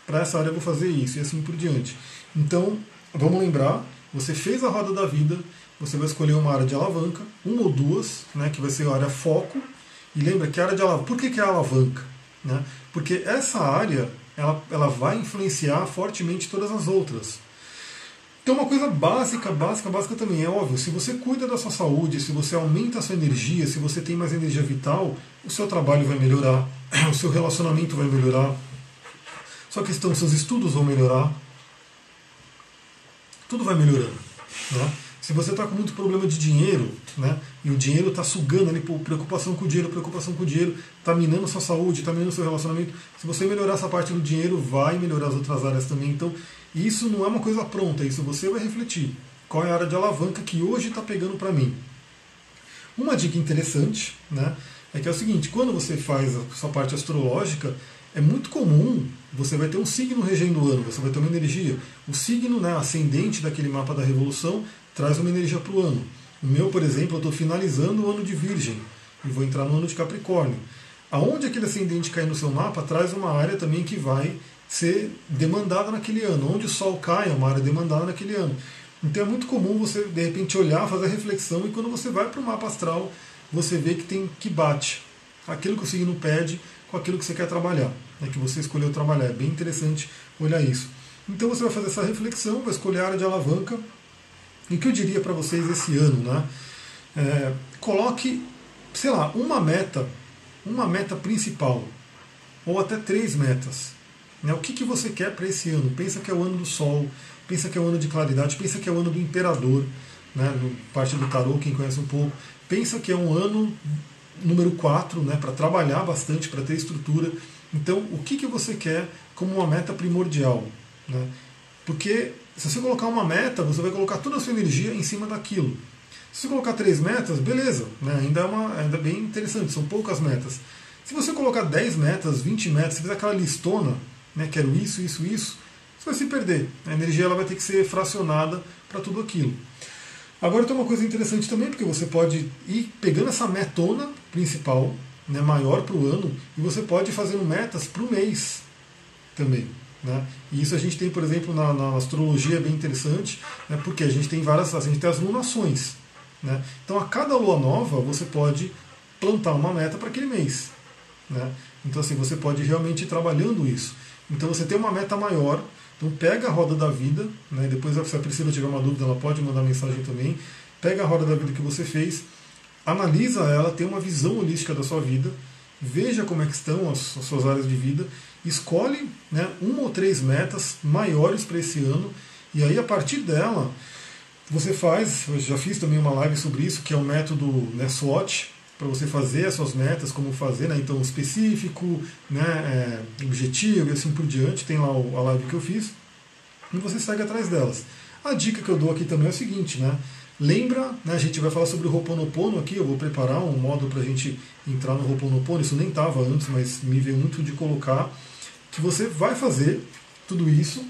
Para essa área eu vou fazer isso, e assim por diante. Então, vamos lembrar, você fez a roda da vida, você vai escolher uma área de alavanca, uma ou duas, né, que vai ser a área foco, e lembra que a área de alavanca, por que, que é a alavanca? Né? Porque essa área ela, ela vai influenciar fortemente todas as outras. Então uma coisa básica, básica, básica também é óbvio, se você cuida da sua saúde, se você aumenta a sua energia, se você tem mais energia vital, o seu trabalho vai melhorar, o seu relacionamento vai melhorar, sua questão, seus estudos vão melhorar, tudo vai melhorando. Né? Se você está com muito problema de dinheiro, né, e o dinheiro está sugando ali, preocupação com o dinheiro, preocupação com o dinheiro, está minando sua saúde, está minando seu relacionamento, se você melhorar essa parte do dinheiro, vai melhorar as outras áreas também. Então, isso não é uma coisa pronta, isso você vai refletir. Qual é a área de alavanca que hoje está pegando para mim? Uma dica interessante né, é que é o seguinte: quando você faz a sua parte astrológica, é muito comum, você vai ter um signo regendo o ano, você vai ter uma energia. O signo né, ascendente daquele mapa da revolução traz uma energia para o ano. O meu, por exemplo, eu estou finalizando o ano de Virgem e vou entrar no ano de Capricórnio. Aonde aquele ascendente cair no seu mapa traz uma área também que vai ser demandada naquele ano. Onde o Sol cai é uma área demandada naquele ano. Então é muito comum você, de repente, olhar, fazer a reflexão e quando você vai para o mapa astral, você vê que tem que bate aquilo que o signo pede com aquilo que você quer trabalhar, né, que você escolheu trabalhar. É bem interessante olhar isso. Então você vai fazer essa reflexão, vai escolher a área de alavanca e o que eu diria para vocês esse ano, né? É, coloque, sei lá, uma meta, uma meta principal, ou até três metas. Né? O que, que você quer para esse ano? Pensa que é o ano do Sol, pensa que é o ano de claridade, pensa que é o ano do Imperador, né? parte do tarô, quem conhece um pouco. Pensa que é um ano número 4, né? para trabalhar bastante, para ter estrutura. Então, o que, que você quer como uma meta primordial? Né? Porque se você colocar uma meta, você vai colocar toda a sua energia em cima daquilo. Se você colocar três metas, beleza, né? ainda é uma, ainda é bem interessante, são poucas metas. Se você colocar 10 metas, 20 metas, se fizer aquela listona, né, quero isso, isso, isso, você vai se perder. A energia ela vai ter que ser fracionada para tudo aquilo. Agora tem uma coisa interessante também, porque você pode ir pegando essa metona principal, né, maior para o ano, e você pode ir fazendo metas para o mês também. Né? E isso a gente tem, por exemplo, na, na astrologia bem interessante, né? porque a gente tem várias, a gente tem as lunações. Né? Então a cada lua nova você pode plantar uma meta para aquele mês. Né? Então assim, você pode realmente ir trabalhando isso. Então você tem uma meta maior, então pega a roda da vida, né? depois se a Priscila tiver uma dúvida, ela pode mandar mensagem também. Pega a roda da vida que você fez, analisa ela, tem uma visão holística da sua vida, veja como é que estão as, as suas áreas de vida escolhe né, uma ou três metas maiores para esse ano e aí a partir dela você faz, eu já fiz também uma live sobre isso, que é o método né, SWOT, para você fazer as suas metas, como fazer, né, então específico, né, é, objetivo e assim por diante, tem lá a live que eu fiz, e você segue atrás delas. A dica que eu dou aqui também é o seguinte, né, lembra, né, a gente vai falar sobre o Ho'oponopono aqui, eu vou preparar um modo para a gente entrar no Ho'oponopono, isso nem estava antes, mas me veio muito de colocar, que você vai fazer tudo isso,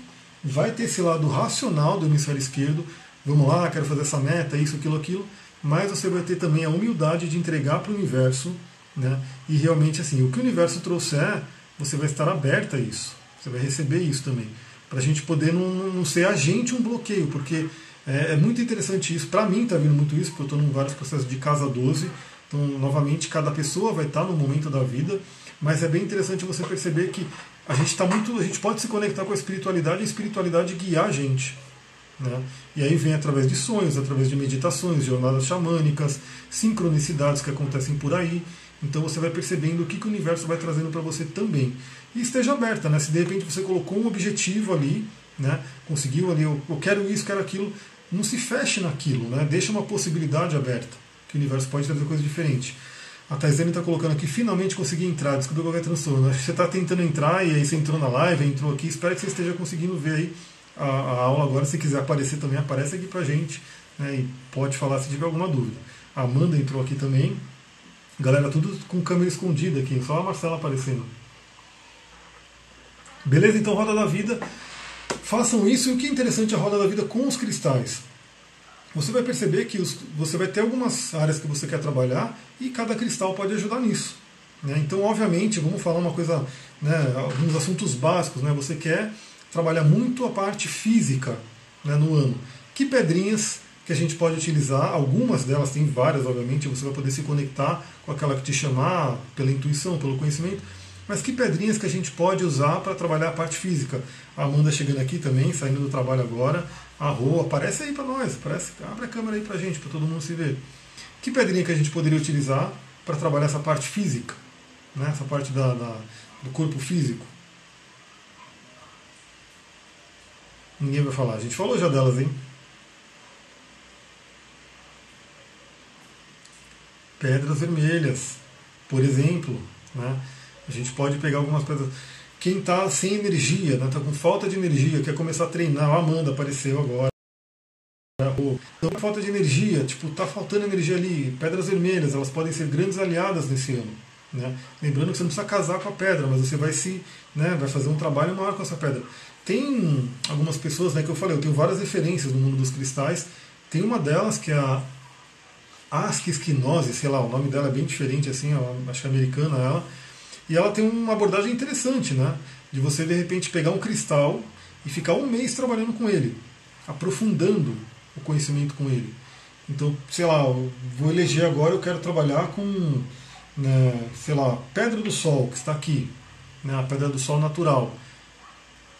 vai ter esse lado racional do hemisfério esquerdo, vamos lá, quero fazer essa meta, isso, aquilo, aquilo, mas você vai ter também a humildade de entregar para o universo, né? E realmente assim, o que o universo trouxer, você vai estar aberta a isso, você vai receber isso também, para a gente poder não, não ser agente um bloqueio, porque é, é muito interessante isso. Para mim está vindo muito isso, porque eu estou em vários processos de casa 12. Então, novamente, cada pessoa vai estar no momento da vida, mas é bem interessante você perceber que a gente está muito, a gente pode se conectar com a espiritualidade e a espiritualidade guiar a gente. Né? E aí vem através de sonhos, através de meditações, jornadas xamânicas, sincronicidades que acontecem por aí. Então você vai percebendo o que, que o universo vai trazendo para você também. E esteja aberta, né? Se de repente você colocou um objetivo ali, né? Conseguiu ali, eu, eu quero isso, quero aquilo, não se feche naquilo, né? Deixa uma possibilidade aberta, que o universo pode trazer coisa diferente. A Taizane está colocando aqui, finalmente consegui entrar, descobriu qualquer transtorno. Acho que você está tentando entrar e aí você entrou na live, entrou aqui. Espero que você esteja conseguindo ver aí a, a aula agora. Se quiser aparecer também, aparece aqui pra gente né, e pode falar se tiver alguma dúvida. A Amanda entrou aqui também. Galera, tudo com câmera escondida aqui, só a Marcela aparecendo. Beleza? Então, Roda da Vida. Façam isso. E o que é interessante a Roda da Vida com os cristais? Você vai perceber que os, você vai ter algumas áreas que você quer trabalhar e cada cristal pode ajudar nisso. Né? Então, obviamente, vamos falar uma coisa, né, alguns assuntos básicos. Né? Você quer trabalhar muito a parte física né, no ano. Que pedrinhas que a gente pode utilizar, algumas delas, tem várias, obviamente, você vai poder se conectar com aquela que te chamar pela intuição, pelo conhecimento, mas que pedrinhas que a gente pode usar para trabalhar a parte física? A Amanda chegando aqui também, saindo do trabalho agora. A Rô, aparece aí para nós, aparece, abre a câmera aí para a gente, para todo mundo se ver. Que pedrinha que a gente poderia utilizar para trabalhar essa parte física? Né? Essa parte da, da, do corpo físico? Ninguém vai falar. A gente falou já delas, hein? Pedras vermelhas, por exemplo. Né? A gente pode pegar algumas pedras. Quem está sem energia, está né? Tá com falta de energia, quer começar a treinar, a Amanda apareceu agora. Então, falta de energia, tipo, tá faltando energia ali. Pedras vermelhas, elas podem ser grandes aliadas nesse ano. Né? Lembrando que você não precisa casar com a pedra, mas você vai se, né, vai fazer um trabalho maior com essa pedra. Tem algumas pessoas, né, que eu falei, eu tenho várias referências no mundo dos cristais. Tem uma delas que é a Ask Esquinose, sei lá, o nome dela é bem diferente, assim, acho que é americana ela. E ela tem uma abordagem interessante, né? De você de repente pegar um cristal e ficar um mês trabalhando com ele, aprofundando o conhecimento com ele. Então, sei lá, eu vou eleger agora, eu quero trabalhar com, né, sei lá, Pedra do Sol, que está aqui, né, a Pedra do Sol natural.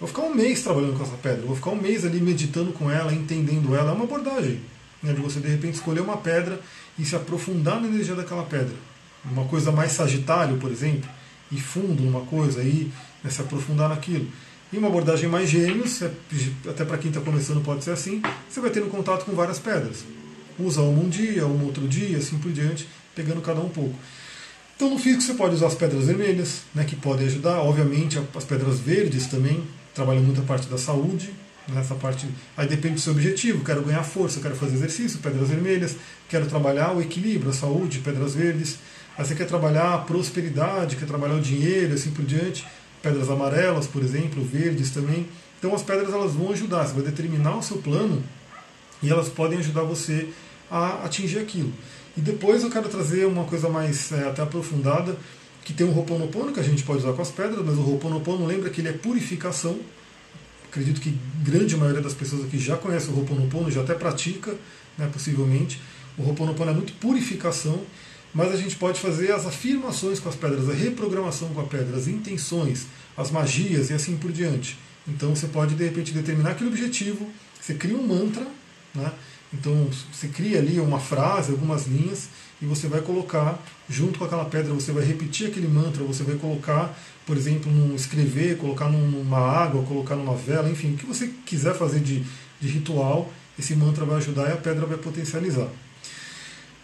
Vou ficar um mês trabalhando com essa pedra, vou ficar um mês ali meditando com ela, entendendo ela. É uma abordagem né, de você de repente escolher uma pedra e se aprofundar na energia daquela pedra. Uma coisa mais sagitário, por exemplo, e fundo numa coisa, e né, se aprofundar naquilo. E uma abordagem mais gêmeos, é, até para quem está começando pode ser assim, você vai tendo contato com várias pedras. Usa uma um dia, uma outro dia, assim por diante, pegando cada um pouco. Então no físico você pode usar as pedras vermelhas, né, que podem ajudar, obviamente as pedras verdes também, trabalha muito a parte da saúde, nessa parte. Aí depende do seu objetivo. Quero ganhar força, quero fazer exercício, pedras vermelhas. Quero trabalhar o equilíbrio, a saúde, pedras verdes. Aí você quer trabalhar a prosperidade, quer trabalhar o dinheiro, assim por diante. Pedras amarelas, por exemplo, verdes também. Então as pedras elas vão ajudar. Você vai determinar o seu plano e elas podem ajudar você a atingir aquilo. E depois eu quero trazer uma coisa mais é, até aprofundada que tem o Ho'oponopono que a gente pode usar com as pedras, mas o Ho'oponopono lembra que ele é purificação. Acredito que grande maioria das pessoas aqui já conhece o Ho'oponopono, já até pratica, né, possivelmente. O Ho'oponopono é muito purificação, mas a gente pode fazer as afirmações com as pedras, a reprogramação com a pedra, as intenções, as magias e assim por diante. Então você pode de repente determinar aquele objetivo, você cria um mantra, né? Então você cria ali uma frase, algumas linhas, e você vai colocar junto com aquela pedra, você vai repetir aquele mantra, você vai colocar, por exemplo, num escrever, colocar numa água, colocar numa vela, enfim, o que você quiser fazer de, de ritual, esse mantra vai ajudar e a pedra vai potencializar.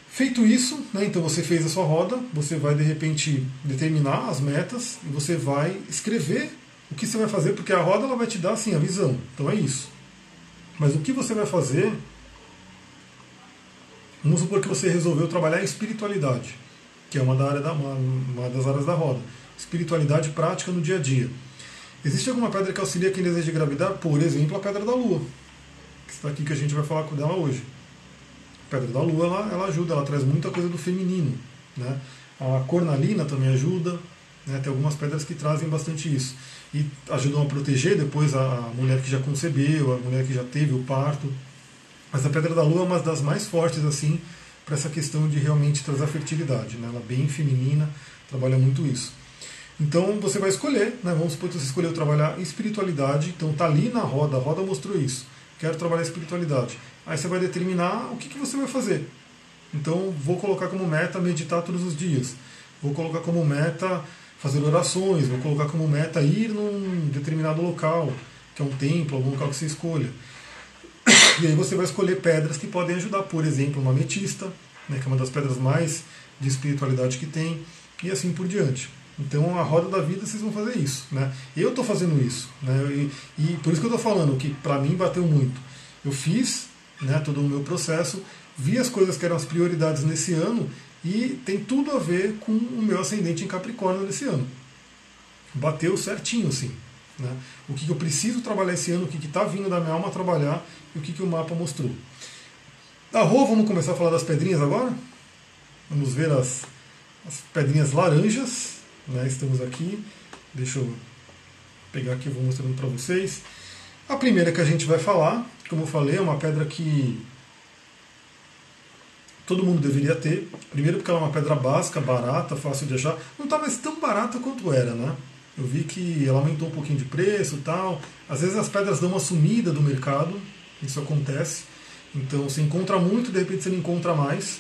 Feito isso, né, então você fez a sua roda, você vai de repente determinar as metas e você vai escrever o que você vai fazer, porque a roda ela vai te dar assim a visão. Então é isso. Mas o que você vai fazer Vamos supor que você resolveu trabalhar em espiritualidade, que é uma, da área da, uma, das áreas da roda. Espiritualidade prática no dia a dia. Existe alguma pedra que auxilia quem deseja engravidar? Por exemplo, a pedra da lua, que está aqui que a gente vai falar dela hoje. A pedra da lua ela, ela ajuda, ela traz muita coisa do feminino. Né? A cornalina também ajuda, né? tem algumas pedras que trazem bastante isso. E ajudam a proteger depois a mulher que já concebeu, a mulher que já teve o parto. Mas a Pedra da Lua é uma das mais fortes assim para essa questão de realmente trazer a fertilidade. Né? Ela é bem feminina, trabalha muito isso. Então você vai escolher, né? vamos supor que você escolheu trabalhar espiritualidade, então está ali na roda, a roda mostrou isso. Quero trabalhar espiritualidade. Aí você vai determinar o que, que você vai fazer. Então vou colocar como meta meditar todos os dias. vou colocar como meta fazer orações, vou colocar como meta ir num determinado local, que é um templo, algum local que você escolha. E aí você vai escolher pedras que podem ajudar, por exemplo, uma ametista, né, que é uma das pedras mais de espiritualidade que tem, e assim por diante. Então, a roda da vida, vocês vão fazer isso. Né? Eu estou fazendo isso. Né? E, e, por isso que eu estou falando que, para mim, bateu muito. Eu fiz né, todo o meu processo, vi as coisas que eram as prioridades nesse ano e tem tudo a ver com o meu ascendente em Capricórnio nesse ano. Bateu certinho, assim. Né? O que, que eu preciso trabalhar esse ano, o que está vindo da minha alma trabalhar e o que, que o mapa mostrou. Da rua, vamos começar a falar das pedrinhas agora? Vamos ver as, as pedrinhas laranjas. Né? Estamos aqui. Deixa eu pegar aqui vou mostrando para vocês. A primeira que a gente vai falar, como eu falei, é uma pedra que todo mundo deveria ter. Primeiro porque ela é uma pedra básica, barata, fácil de achar. Não está mais tão barata quanto era, né? Eu vi que ela aumentou um pouquinho de preço tal. Às vezes as pedras dão uma sumida do mercado, isso acontece. Então você encontra muito, de repente você não encontra mais.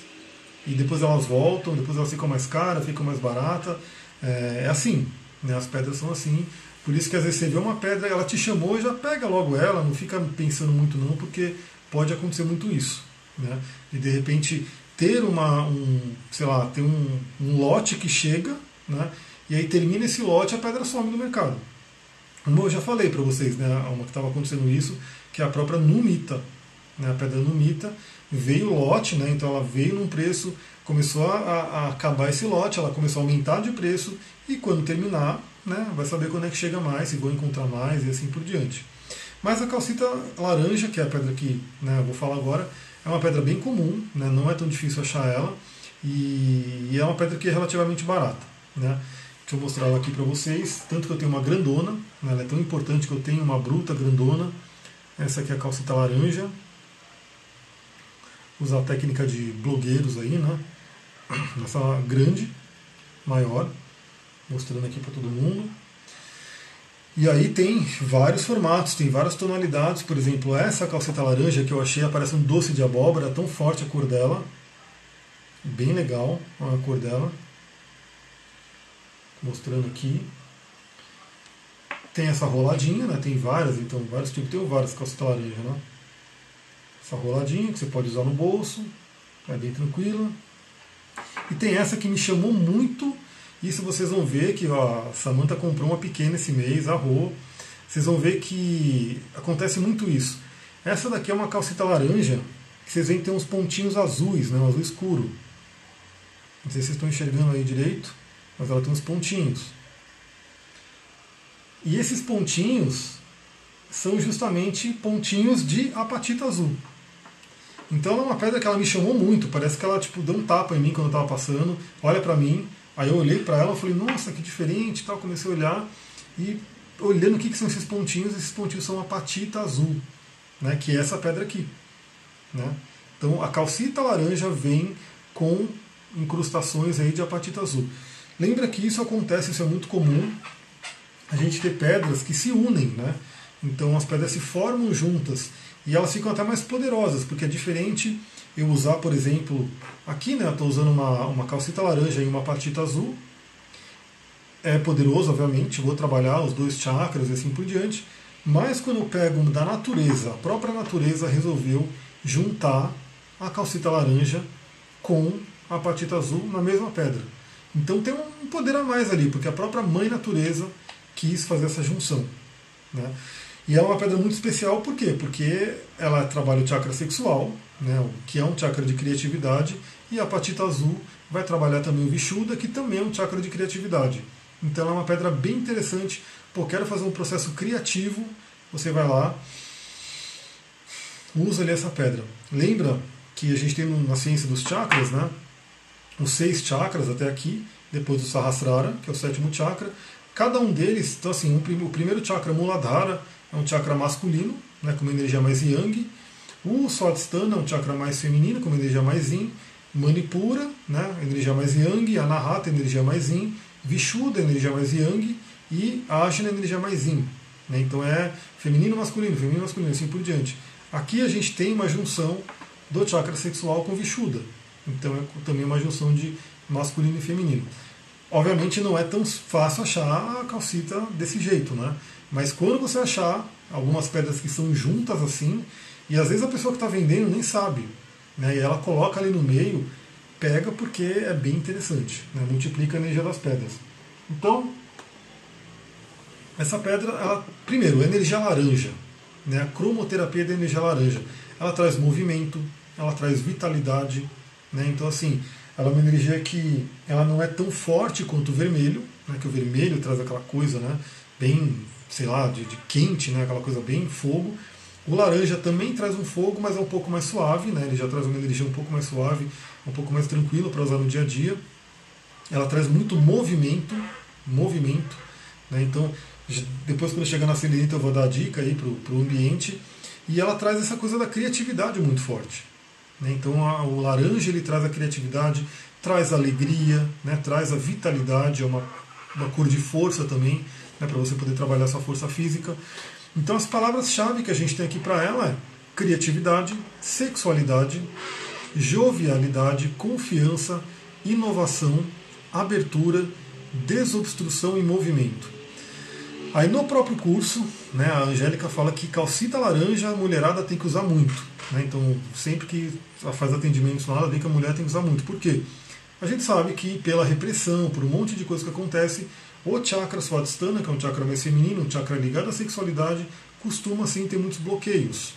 E depois elas voltam, depois elas ficam mais caras, ficam mais baratas. É, é assim, né? as pedras são assim. Por isso que às vezes você vê uma pedra, ela te chamou e já pega logo ela, não fica pensando muito não, porque pode acontecer muito isso. Né? E de repente ter uma, um, sei lá, ter um, um lote que chega, né? E aí termina esse lote, a pedra some do mercado. Eu já falei para vocês, né? Uma que estava acontecendo isso, que é a própria Numita, né? A pedra Numita veio lote, né? Então ela veio num preço, começou a, a, acabar esse lote, ela começou a aumentar de preço e quando terminar, né? Vai saber quando é que chega mais, se vou encontrar mais e assim por diante. Mas a calcita laranja, que é a pedra que né, eu vou falar agora, é uma pedra bem comum, né, não é tão difícil achar ela, e, e é uma pedra que é relativamente barata. Né. Deixa eu mostrar ela aqui para vocês, tanto que eu tenho uma grandona, né, ela é tão importante que eu tenho uma bruta grandona, essa aqui é a calcita laranja, usar a técnica de blogueiros aí, né, essa grande, maior, mostrando aqui para todo mundo. E aí tem vários formatos, tem várias tonalidades. Por exemplo, essa calceta laranja que eu achei parece um doce de abóbora, tão forte a cor dela. Bem legal a cor dela. Mostrando aqui. Tem essa roladinha, né? Tem várias, então vários tipos, tem várias calcetas laranja, né? Essa roladinha que você pode usar no bolso, é bem tranquila. E tem essa que me chamou muito isso vocês vão ver que a Samantha comprou uma pequena esse mês, a Rô. Vocês vão ver que acontece muito isso. Essa daqui é uma calcita laranja, que vocês veem que tem uns pontinhos azuis, né, um azul escuro. Não sei se vocês estão enxergando aí direito, mas ela tem uns pontinhos. E esses pontinhos são justamente pontinhos de apatita azul. Então ela é uma pedra que ela me chamou muito, parece que ela tipo deu um tapa em mim quando eu estava passando, olha para mim, Aí eu olhei para ela e falei, nossa, que diferente tal. Comecei a olhar e olhando o que, que são esses pontinhos, esses pontinhos são a patita azul, né, que é essa pedra aqui. Né? Então a calcita laranja vem com incrustações aí de apatita azul. Lembra que isso acontece, isso é muito comum, a gente ter pedras que se unem, né? Então as pedras se formam juntas e elas ficam até mais poderosas, porque é diferente eu usar, por exemplo, aqui né, estou usando uma, uma calcita laranja e uma partita azul. É poderoso, obviamente, vou trabalhar os dois chakras e assim por diante. Mas quando eu pego da natureza, a própria natureza resolveu juntar a calcita laranja com a partita azul na mesma pedra. Então tem um poder a mais ali, porque a própria mãe natureza quis fazer essa junção. Né? E é uma pedra muito especial, por quê? Porque ela trabalha o chakra sexual, né, que é um chakra de criatividade, e a patita azul vai trabalhar também o Vishuddha, que também é um chakra de criatividade. Então é uma pedra bem interessante. Pô, quero fazer um processo criativo, você vai lá, usa ali essa pedra. Lembra que a gente tem na ciência dos chakras, né? Os seis chakras até aqui, depois do Sahasrara, que é o sétimo chakra. Cada um deles, então assim, o primeiro chakra Muladhara é um chakra masculino, né, com uma energia mais yang. O Swadhisthana é um chakra mais feminino, com uma energia mais yin. Manipura, né, energia mais yang. Anahata, energia mais yin. Vishuddha, energia mais yang. E Ajna, energia mais yin. Né, então é feminino, masculino, feminino, masculino, assim por diante. Aqui a gente tem uma junção do chakra sexual com Vishuddha. Então é também uma junção de masculino e feminino. Obviamente não é tão fácil achar a calcita desse jeito, né? Mas quando você achar algumas pedras que são juntas assim, e às vezes a pessoa que está vendendo nem sabe, né? E ela coloca ali no meio, pega porque é bem interessante, né? multiplica a energia das pedras. Então, essa pedra, ela, primeiro, energia laranja, né? a cromoterapia da energia laranja. Ela traz movimento, ela traz vitalidade, né? então assim, ela é uma energia que ela não é tão forte quanto o vermelho, né? que o vermelho traz aquela coisa né? bem, sei lá, de, de quente, né? aquela coisa bem fogo. O laranja também traz um fogo, mas é um pouco mais suave, né? ele já traz uma energia um pouco mais suave, um pouco mais tranquila para usar no dia a dia. Ela traz muito movimento, movimento, né? então depois, quando chegar na selenita, eu vou dar a dica aí para o ambiente. E ela traz essa coisa da criatividade muito forte. Né? Então, a, o laranja ele traz a criatividade, traz a alegria, né? traz a vitalidade, é uma, uma cor de força também, né? para você poder trabalhar sua força física. Então, as palavras-chave que a gente tem aqui para ela é criatividade, sexualidade, jovialidade, confiança, inovação, abertura, desobstrução e movimento. Aí no próprio curso, né, a Angélica fala que calcita laranja a mulherada tem que usar muito. Né? Então, sempre que ela faz atendimentos lá, ela vê que a mulher tem que usar muito. Por quê? A gente sabe que pela repressão, por um monte de coisa que acontece, o chakra swadhisthana, que é um chakra mais feminino, um chakra ligado à sexualidade, costuma sim ter muitos bloqueios.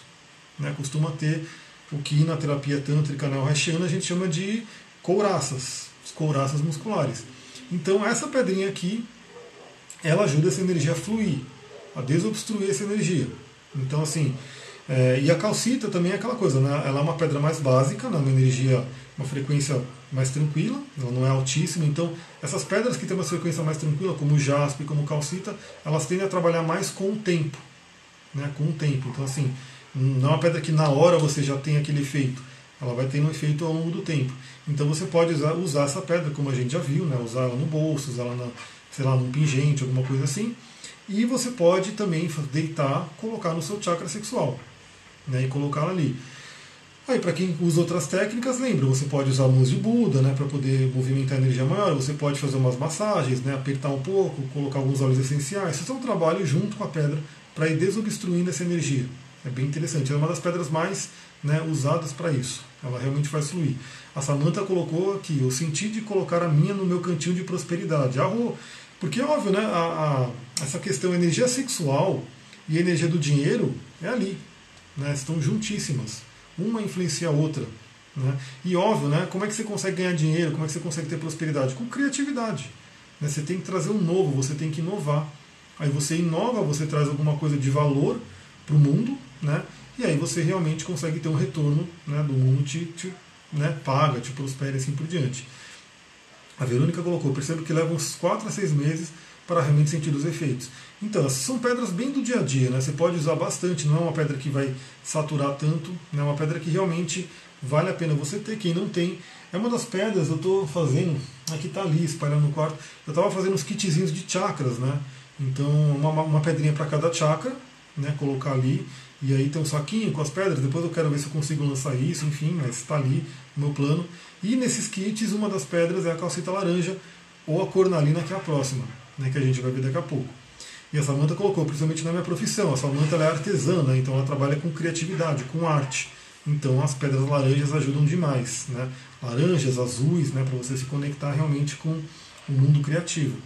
Né? Costuma ter o que na terapia tântrica neo-haitiana a gente chama de couraças, couraças musculares. Então essa pedrinha aqui ela ajuda essa energia a fluir, a desobstruir essa energia. Então, assim, é, e a calcita também é aquela coisa, né? ela é uma pedra mais básica, né? uma energia, uma frequência mais tranquila, ela não é altíssima, então essas pedras que têm uma frequência mais tranquila, como o jaspe, como calcita, elas tendem a trabalhar mais com o tempo, né? com o tempo. Então, assim, não é uma pedra que na hora você já tem aquele efeito, ela vai ter um efeito ao longo do tempo. Então você pode usar, usar essa pedra, como a gente já viu, né? usar ela no bolso, usar ela na, sei lá, num pingente, alguma coisa assim. E você pode também deitar, colocar no seu chakra sexual né, e colocá-la ali. Aí, para quem usa outras técnicas, lembra, você pode usar mãos de Buda né, para poder movimentar a energia maior, você pode fazer umas massagens, né, apertar um pouco, colocar alguns óleos essenciais. Isso é um trabalho junto com a pedra para ir desobstruindo essa energia. É bem interessante, é uma das pedras mais né, usadas para isso. Ela realmente faz fluir. A Samantha colocou aqui, eu senti de colocar a minha no meu cantinho de prosperidade. Ah, porque é óbvio, né? A, a, essa questão energia sexual e energia do dinheiro é ali. Né? Estão juntíssimas. Uma influencia a outra. Né? E óbvio, né? como é que você consegue ganhar dinheiro? Como é que você consegue ter prosperidade? Com criatividade. Né? Você tem que trazer um novo, você tem que inovar. Aí você inova, você traz alguma coisa de valor para o mundo, né? e aí você realmente consegue ter um retorno né, do mundo te, te né, paga, te prospera e assim por diante. A Verônica colocou, percebo que leva uns 4 a 6 meses para realmente sentir os efeitos. Então, essas são pedras bem do dia a dia, né? Você pode usar bastante, não é uma pedra que vai saturar tanto, né? é uma pedra que realmente vale a pena você ter. Quem não tem, é uma das pedras, eu estou fazendo, aqui está ali, espalhando no quarto, eu estava fazendo uns kitzinhos de chakras, né? Então, uma, uma pedrinha para cada chakra, né? Colocar ali, e aí tem um saquinho com as pedras, depois eu quero ver se eu consigo lançar isso, enfim, mas está ali no meu plano. E nesses kits, uma das pedras é a calcita laranja ou a cornalina, que é a próxima, né, que a gente vai ver daqui a pouco. E a Samanta colocou, principalmente na minha profissão, a Samanta é artesã, né, então ela trabalha com criatividade, com arte. Então as pedras laranjas ajudam demais. Né? Laranjas, azuis, né, para você se conectar realmente com o mundo criativo.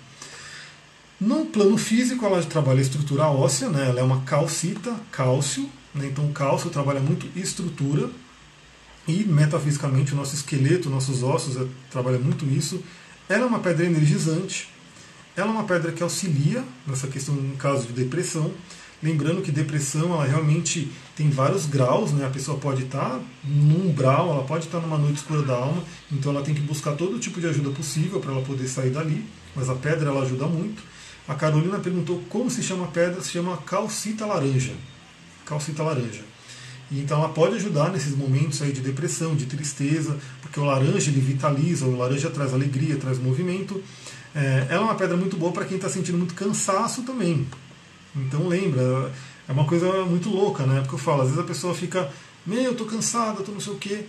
No plano físico, ela trabalha estrutura óssea, né? ela é uma calcita, cálcio, né? então o cálcio trabalha muito estrutura, e metafisicamente o nosso esqueleto, nossos ossos é, trabalha muito isso. Ela é uma pedra energizante, ela é uma pedra que auxilia nessa questão em caso de depressão. Lembrando que depressão ela realmente tem vários graus, né? a pessoa pode estar num umbral, ela pode estar numa noite escura da alma, então ela tem que buscar todo tipo de ajuda possível para ela poder sair dali, mas a pedra ela ajuda muito. A Carolina perguntou como se chama a pedra, se chama calcita laranja. Calcita laranja. Então ela pode ajudar nesses momentos aí de depressão, de tristeza, porque o laranja ele vitaliza, o laranja traz alegria, traz movimento. É, ela é uma pedra muito boa para quem está sentindo muito cansaço também. Então lembra, é uma coisa muito louca, né? Porque eu falo, às vezes a pessoa fica, meu, eu estou cansada, estou não sei o quê.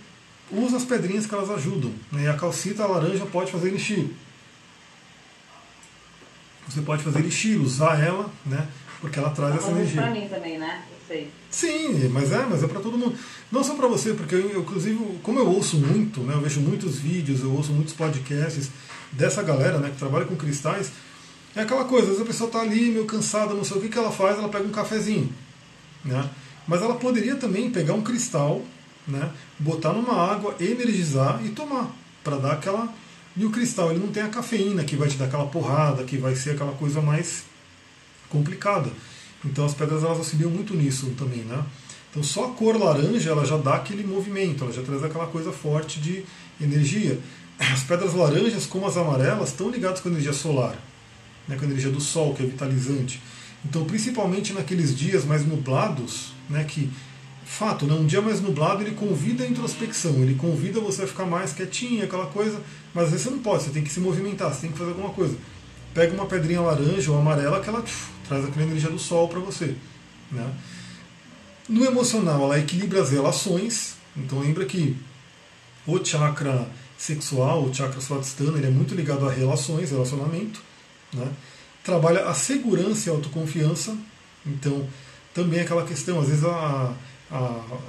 Usa as pedrinhas que elas ajudam. Né? E a calcita, a laranja pode fazer encher. Você pode fazer elixir, usar ela, né? Porque ela traz Tá essa energia. pra mim também, né? Eu sei. Sim, mas é, mas é para todo mundo. Não só para você, porque eu, inclusive, como eu ouço muito, né, eu vejo muitos vídeos, eu ouço muitos podcasts dessa galera, né, que trabalha com cristais, é aquela coisa, às vezes a pessoa está ali meio cansada, não sei o que, que ela faz, ela pega um cafezinho, né? Mas ela poderia também pegar um cristal, né, botar numa água, energizar e tomar, para dar aquela e o cristal, ele não tem a cafeína que vai te dar aquela porrada, que vai ser aquela coisa mais complicada. Então as pedras elas auxiliam muito nisso também, né? Então só a cor laranja ela já dá aquele movimento, ela já traz aquela coisa forte de energia. As pedras laranjas, como as amarelas, estão ligadas com a energia solar, né, com a energia do sol, que é vitalizante. Então, principalmente naqueles dias mais nublados, né, que, fato, né, um dia mais nublado ele convida a introspecção, ele convida você a ficar mais quietinho, aquela coisa, mas às vezes você não pode, você tem que se movimentar, você tem que fazer alguma coisa. Pega uma pedrinha laranja ou amarela que ela traz aquela energia do sol para você. Né? No emocional, ela equilibra as relações, então lembra que o chakra sexual, o chakra swadhisthana, ele é muito ligado a relações, relacionamento. Né? Trabalha a segurança e a autoconfiança. Então, também é aquela questão, às vezes a, a,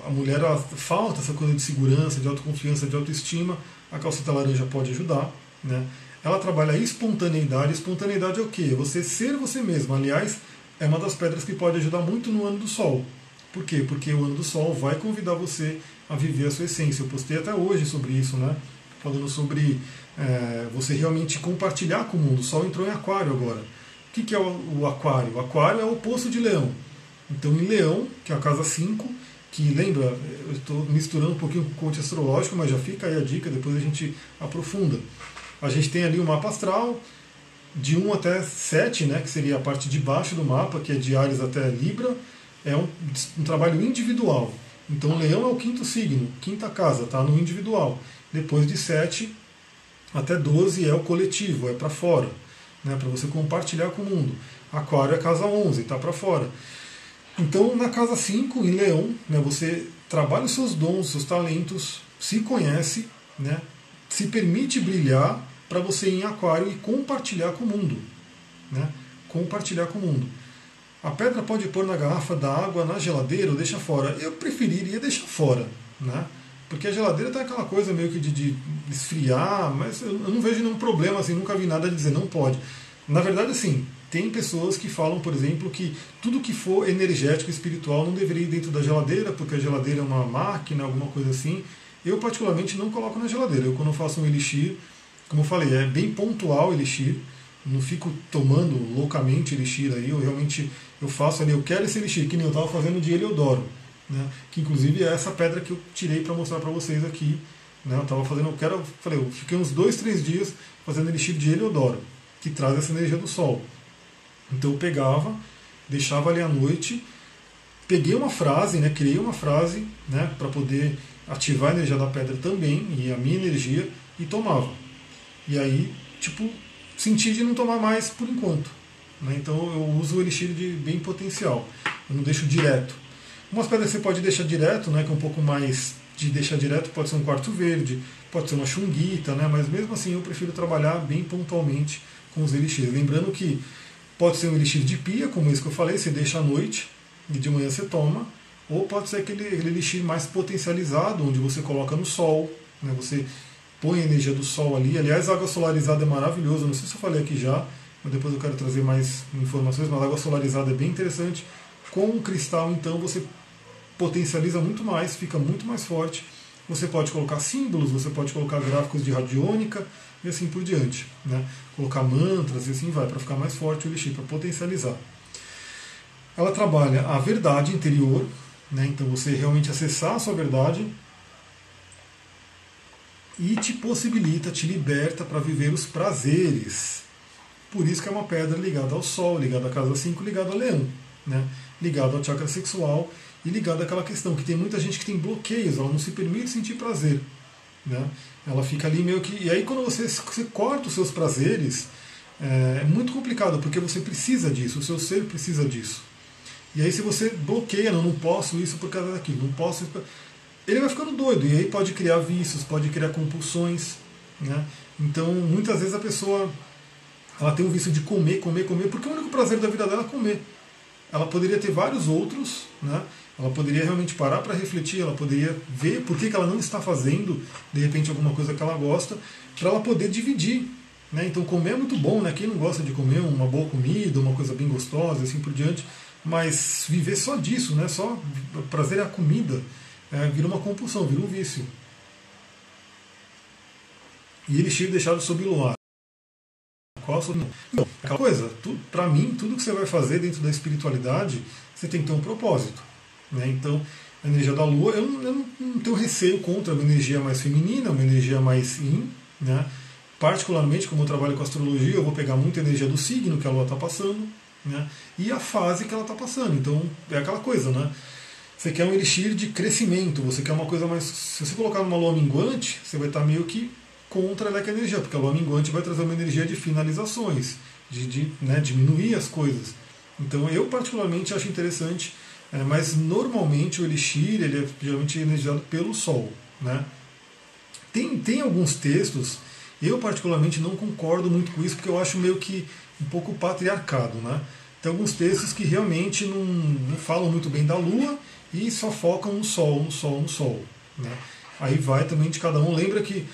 a mulher falta essa coisa de segurança, de autoconfiança, de autoestima. A calcita laranja pode ajudar. Né? Ela trabalha a espontaneidade. Espontaneidade é o quê? Você ser você mesmo. Aliás, é uma das pedras que pode ajudar muito no ano do sol. Por quê? Porque o ano do sol vai convidar você a viver a sua essência. Eu postei até hoje sobre isso, né? falando sobre é, você realmente compartilhar com o mundo. O Sol entrou em Aquário agora. O que, que é o, o, Aquário? O Aquário é o oposto de Leão. Então, em Leão, que é a casa 5, que lembra, eu estou misturando um pouquinho com o conte astrológico, mas já fica aí a dica, depois a gente aprofunda. A gente tem ali o mapa astral, de 1 até 7, né, que seria a parte de baixo do mapa, que é de Ares até Libra, é um, um trabalho individual. Então, Leão é o quinto signo, quinta casa, está no individual. Depois de 7 até 12 é o coletivo, é para fora, né, para você compartilhar com o mundo. Aquário é casa 11, está para fora. Então, na casa 5, em Leão, né, você trabalha os seus dons, seus talentos, se conhece, né, se permite brilhar para você ir em Aquário e compartilhar com o mundo. Né, compartilhar com o mundo. A pedra pode pôr na garrafa da água, na geladeira ou deixa fora. Eu preferiria deixar fora, né? Porque a geladeira tem aquela coisa meio que de, de esfriar, mas eu, eu não vejo nenhum problema, assim, nunca vi nada de dizer não pode. Na verdade, assim, tem pessoas que falam, por exemplo, que tudo que for energético, espiritual, não deveria ir dentro da geladeira, porque a geladeira é uma máquina, alguma coisa assim. Eu, particularmente, não coloco na geladeira. Eu, quando faço um elixir, como eu falei, é bem pontual elixir. Não fico tomando loucamente elixir aí. Eu realmente eu faço ali, eu quero esse elixir, que nem eu estava fazendo de Heliodoro. Né? Que inclusive é essa pedra que eu tirei para mostrar para vocês aqui. Né? Eu estava fazendo, eu quero, falei, eu fiquei uns dois, três dias fazendo elixir de Heliodoro, que traz essa energia do sol. Então eu pegava, deixava ali à noite, peguei uma frase, né, criei uma frase né, para poder ativar a energia da pedra também, e a minha energia, e tomava. E aí, tipo, senti de não tomar mais por enquanto. Né, então eu uso o elixir de bem potencial, eu não deixo direto. Umas pedras você pode deixar direto, né, que é um pouco mais de deixar direto, pode ser um quarto verde, pode ser uma chunguita, né, mas mesmo assim eu prefiro trabalhar bem pontualmente com os elixires. Lembrando que Pode ser um elixir de pia, como esse que eu falei, você deixa à noite e de manhã você toma. Ou pode ser aquele, aquele elixir mais potencializado, onde você coloca no sol, né? você põe a energia do sol ali. Aliás, a água solarizada é maravilhosa, não sei se eu falei aqui já, mas depois eu quero trazer mais informações, mas a água solarizada é bem interessante. Com o cristal, então, você potencializa muito mais, fica muito mais forte. Você pode colocar símbolos, você pode colocar gráficos de radiônica, e assim por diante. Né? Colocar mantras e assim vai, para ficar mais forte o elixir, para potencializar. Ela trabalha a verdade interior, né? então você realmente acessar a sua verdade e te possibilita, te liberta para viver os prazeres. Por isso que é uma pedra ligada ao Sol, ligada à casa 5, ligada ao leão, né? ligada ao chakra sexual e ligada àquela questão que tem muita gente que tem bloqueios, ela não se permite sentir prazer. Né? Ela fica ali meio que. E aí, quando você, você corta os seus prazeres, é, é muito complicado, porque você precisa disso, o seu ser precisa disso. E aí, se você bloqueia, não, não posso isso por causa daquilo, não posso. Ele vai ficando doido, e aí pode criar vícios, pode criar compulsões. Né? Então, muitas vezes a pessoa ela tem o vício de comer, comer, comer, porque o único prazer da vida dela é comer. Ela poderia ter vários outros, né? ela poderia realmente parar para refletir, ela poderia ver por que, que ela não está fazendo, de repente, alguma coisa que ela gosta, para ela poder dividir. Né? Então, comer é muito bom, né? quem não gosta de comer uma boa comida, uma coisa bem gostosa, assim por diante, mas viver só disso, né? só prazer é a comida, é, vira uma compulsão, vira um vício. E ele chega deixado sob luar. Qual a sua Não, aquela coisa, para mim, tudo que você vai fazer dentro da espiritualidade, você tem que ter um propósito. Né? Então, a energia da Lua, eu não, eu não tenho receio contra uma energia mais feminina, uma energia mais yin. Né? Particularmente, como eu trabalho com astrologia, eu vou pegar muita energia do signo que a Lua está passando né? e a fase que ela está passando. Então, é aquela coisa, né? Você quer um elixir de crescimento, você quer uma coisa mais. Se você colocar numa lua minguante, você vai estar meio que contra a energia, porque a lua minguante vai trazer uma energia de finalizações, de, de né, diminuir as coisas. Então eu particularmente acho interessante, é, mas normalmente o elixir ele é geralmente energizado pelo Sol. Né? Tem, tem alguns textos, eu particularmente não concordo muito com isso, porque eu acho meio que um pouco patriarcado. Né? Tem alguns textos que realmente não, não falam muito bem da Lua e só focam no Sol, no Sol, no Sol. Né? Aí vai também de cada um. Lembra que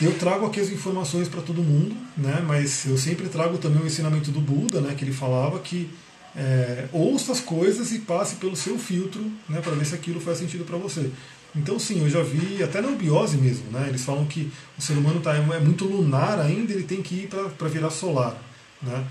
eu trago aqui as informações para todo mundo, né? mas eu sempre trago também o ensinamento do Buda, né? que ele falava que é, ouça as coisas e passe pelo seu filtro né? para ver se aquilo faz sentido para você. Então, sim, eu já vi, até na biose mesmo, né? eles falam que o ser humano tá, é muito lunar ainda, ele tem que ir para virar solar. Né?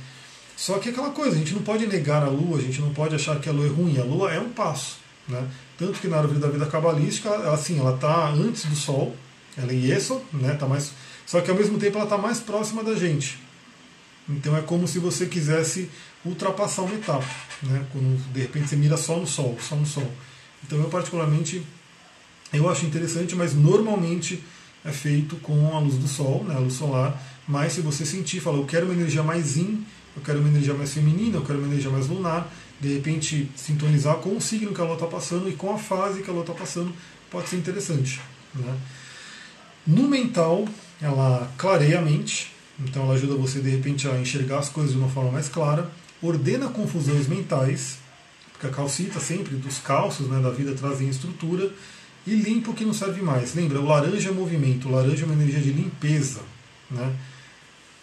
Só que é aquela coisa, a gente não pode negar a Lua, a gente não pode achar que a Lua é ruim, a Lua é um passo. Né? Tanto que na árvore da vida cabalística, assim, ela está antes do Sol, ela é Yeso, né? Tá mais, só que ao mesmo tempo ela está mais próxima da gente. Então é como se você quisesse ultrapassar uma etapa, né? Quando de repente você mira só no Sol, só no Sol. Então eu particularmente eu acho interessante, mas normalmente é feito com a luz do Sol, né? A luz solar. Mas se você sentir, falar, eu quero uma energia mais in, eu quero uma energia mais feminina, eu quero uma energia mais lunar, de repente sintonizar com o signo que a Lua está passando e com a fase que a Lua está passando, pode ser interessante. Né? No mental, ela clareia a mente, então ela ajuda você de repente a enxergar as coisas de uma forma mais clara, ordena confusões mentais, porque a calcita sempre dos calços né, da vida trazem estrutura, e limpa o que não serve mais. Lembra, o laranja é movimento, o laranja é uma energia de limpeza. Né?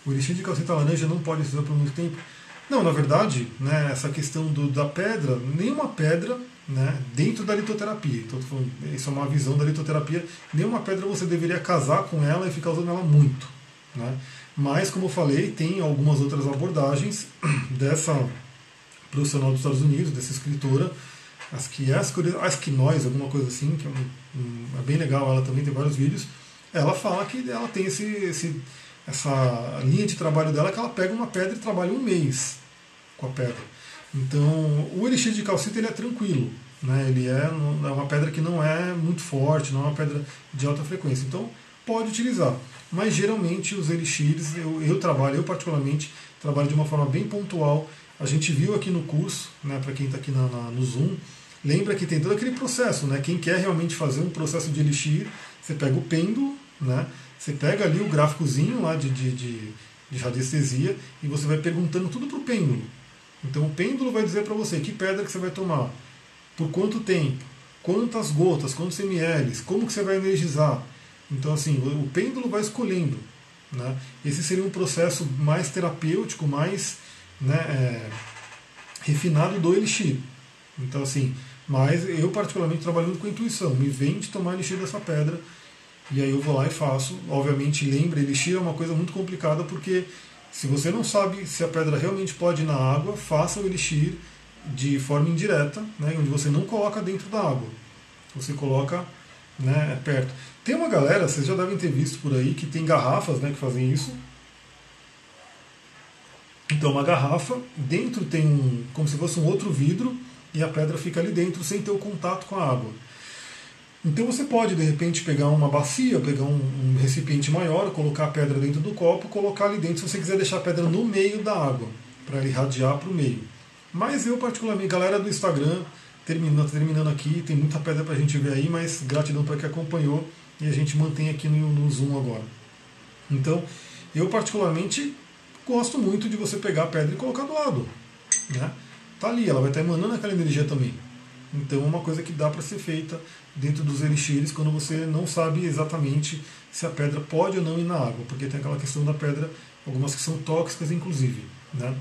O elixir de calcita laranja não pode ser por muito tempo. Não, na verdade, né, essa questão do, da pedra, nenhuma pedra né, dentro da litoterapia. Então, isso é uma visão da litoterapia. Nenhuma pedra você deveria casar com ela e ficar usando ela muito. Né? Mas, como eu falei, tem algumas outras abordagens dessa profissional dos Estados Unidos, dessa escritora, acho que acho que nós, alguma coisa assim, que é, um, é, bem legal, ela também tem vários vídeos. Ela fala que ela tem esse, esse, essa linha de trabalho dela que ela pega uma pedra e trabalha um mês com a pedra. Então, o elixir de calcita ele é tranquilo, né? ele é, é uma pedra que não é muito forte, não é uma pedra de alta frequência. Então, pode utilizar. Mas geralmente os elixires, eu, eu trabalho, eu particularmente, trabalho de uma forma bem pontual. A gente viu aqui no curso, né, para quem está aqui na, na, no Zoom, lembra que tem todo aquele processo, né? Quem quer realmente fazer um processo de elixir, você pega o pêndulo, né? Você pega ali o gráficozinho lá de, de, de, de radiestesia e você vai perguntando tudo para o pêndulo. Então o pêndulo vai dizer para você que pedra que você vai tomar, por quanto tempo, quantas gotas, quantos ml, como que você vai energizar. Então assim, o, pêndulo vai escolhendo. Né? Esse seria um processo mais terapêutico, mais né, é, refinado do elixir. Então assim, mas eu particularmente trabalhando com intuição, me vem de tomar elixir dessa pedra e aí eu vou lá e faço. Obviamente, lembra, elixir é uma coisa muito complicada porque se você não sabe se a pedra realmente pode ir na água, faça o elixir de forma indireta, né, onde você não coloca dentro da água. Você coloca né, perto. Tem uma galera, vocês já devem ter visto por aí, que tem garrafas né, que fazem isso. Então, uma garrafa, dentro tem um, como se fosse um outro vidro, e a pedra fica ali dentro sem ter o contato com a água. Então você pode, de repente, pegar uma bacia, pegar um, um, recipiente maior, colocar a pedra dentro do copo, colocar ali dentro, se você quiser deixar a pedra no meio da água, para ele irradiar para o meio. Mas eu, particularmente, galera do Instagram, terminando, terminando aqui, tem muita pedra para a gente ver aí, mas gratidão para quem acompanhou e a gente mantém aqui no, no Zoom agora. Então, eu particularmente gosto muito de você pegar a pedra e colocar do lado. Né? Tá ali, ela vai estar emanando aquela energia também. Então é uma coisa que dá para ser feita dentro dos elixires quando você não sabe exatamente se a pedra pode ou não ir na água, porque tem aquela questão da pedra, algumas que são tóxicas inclusive. Né?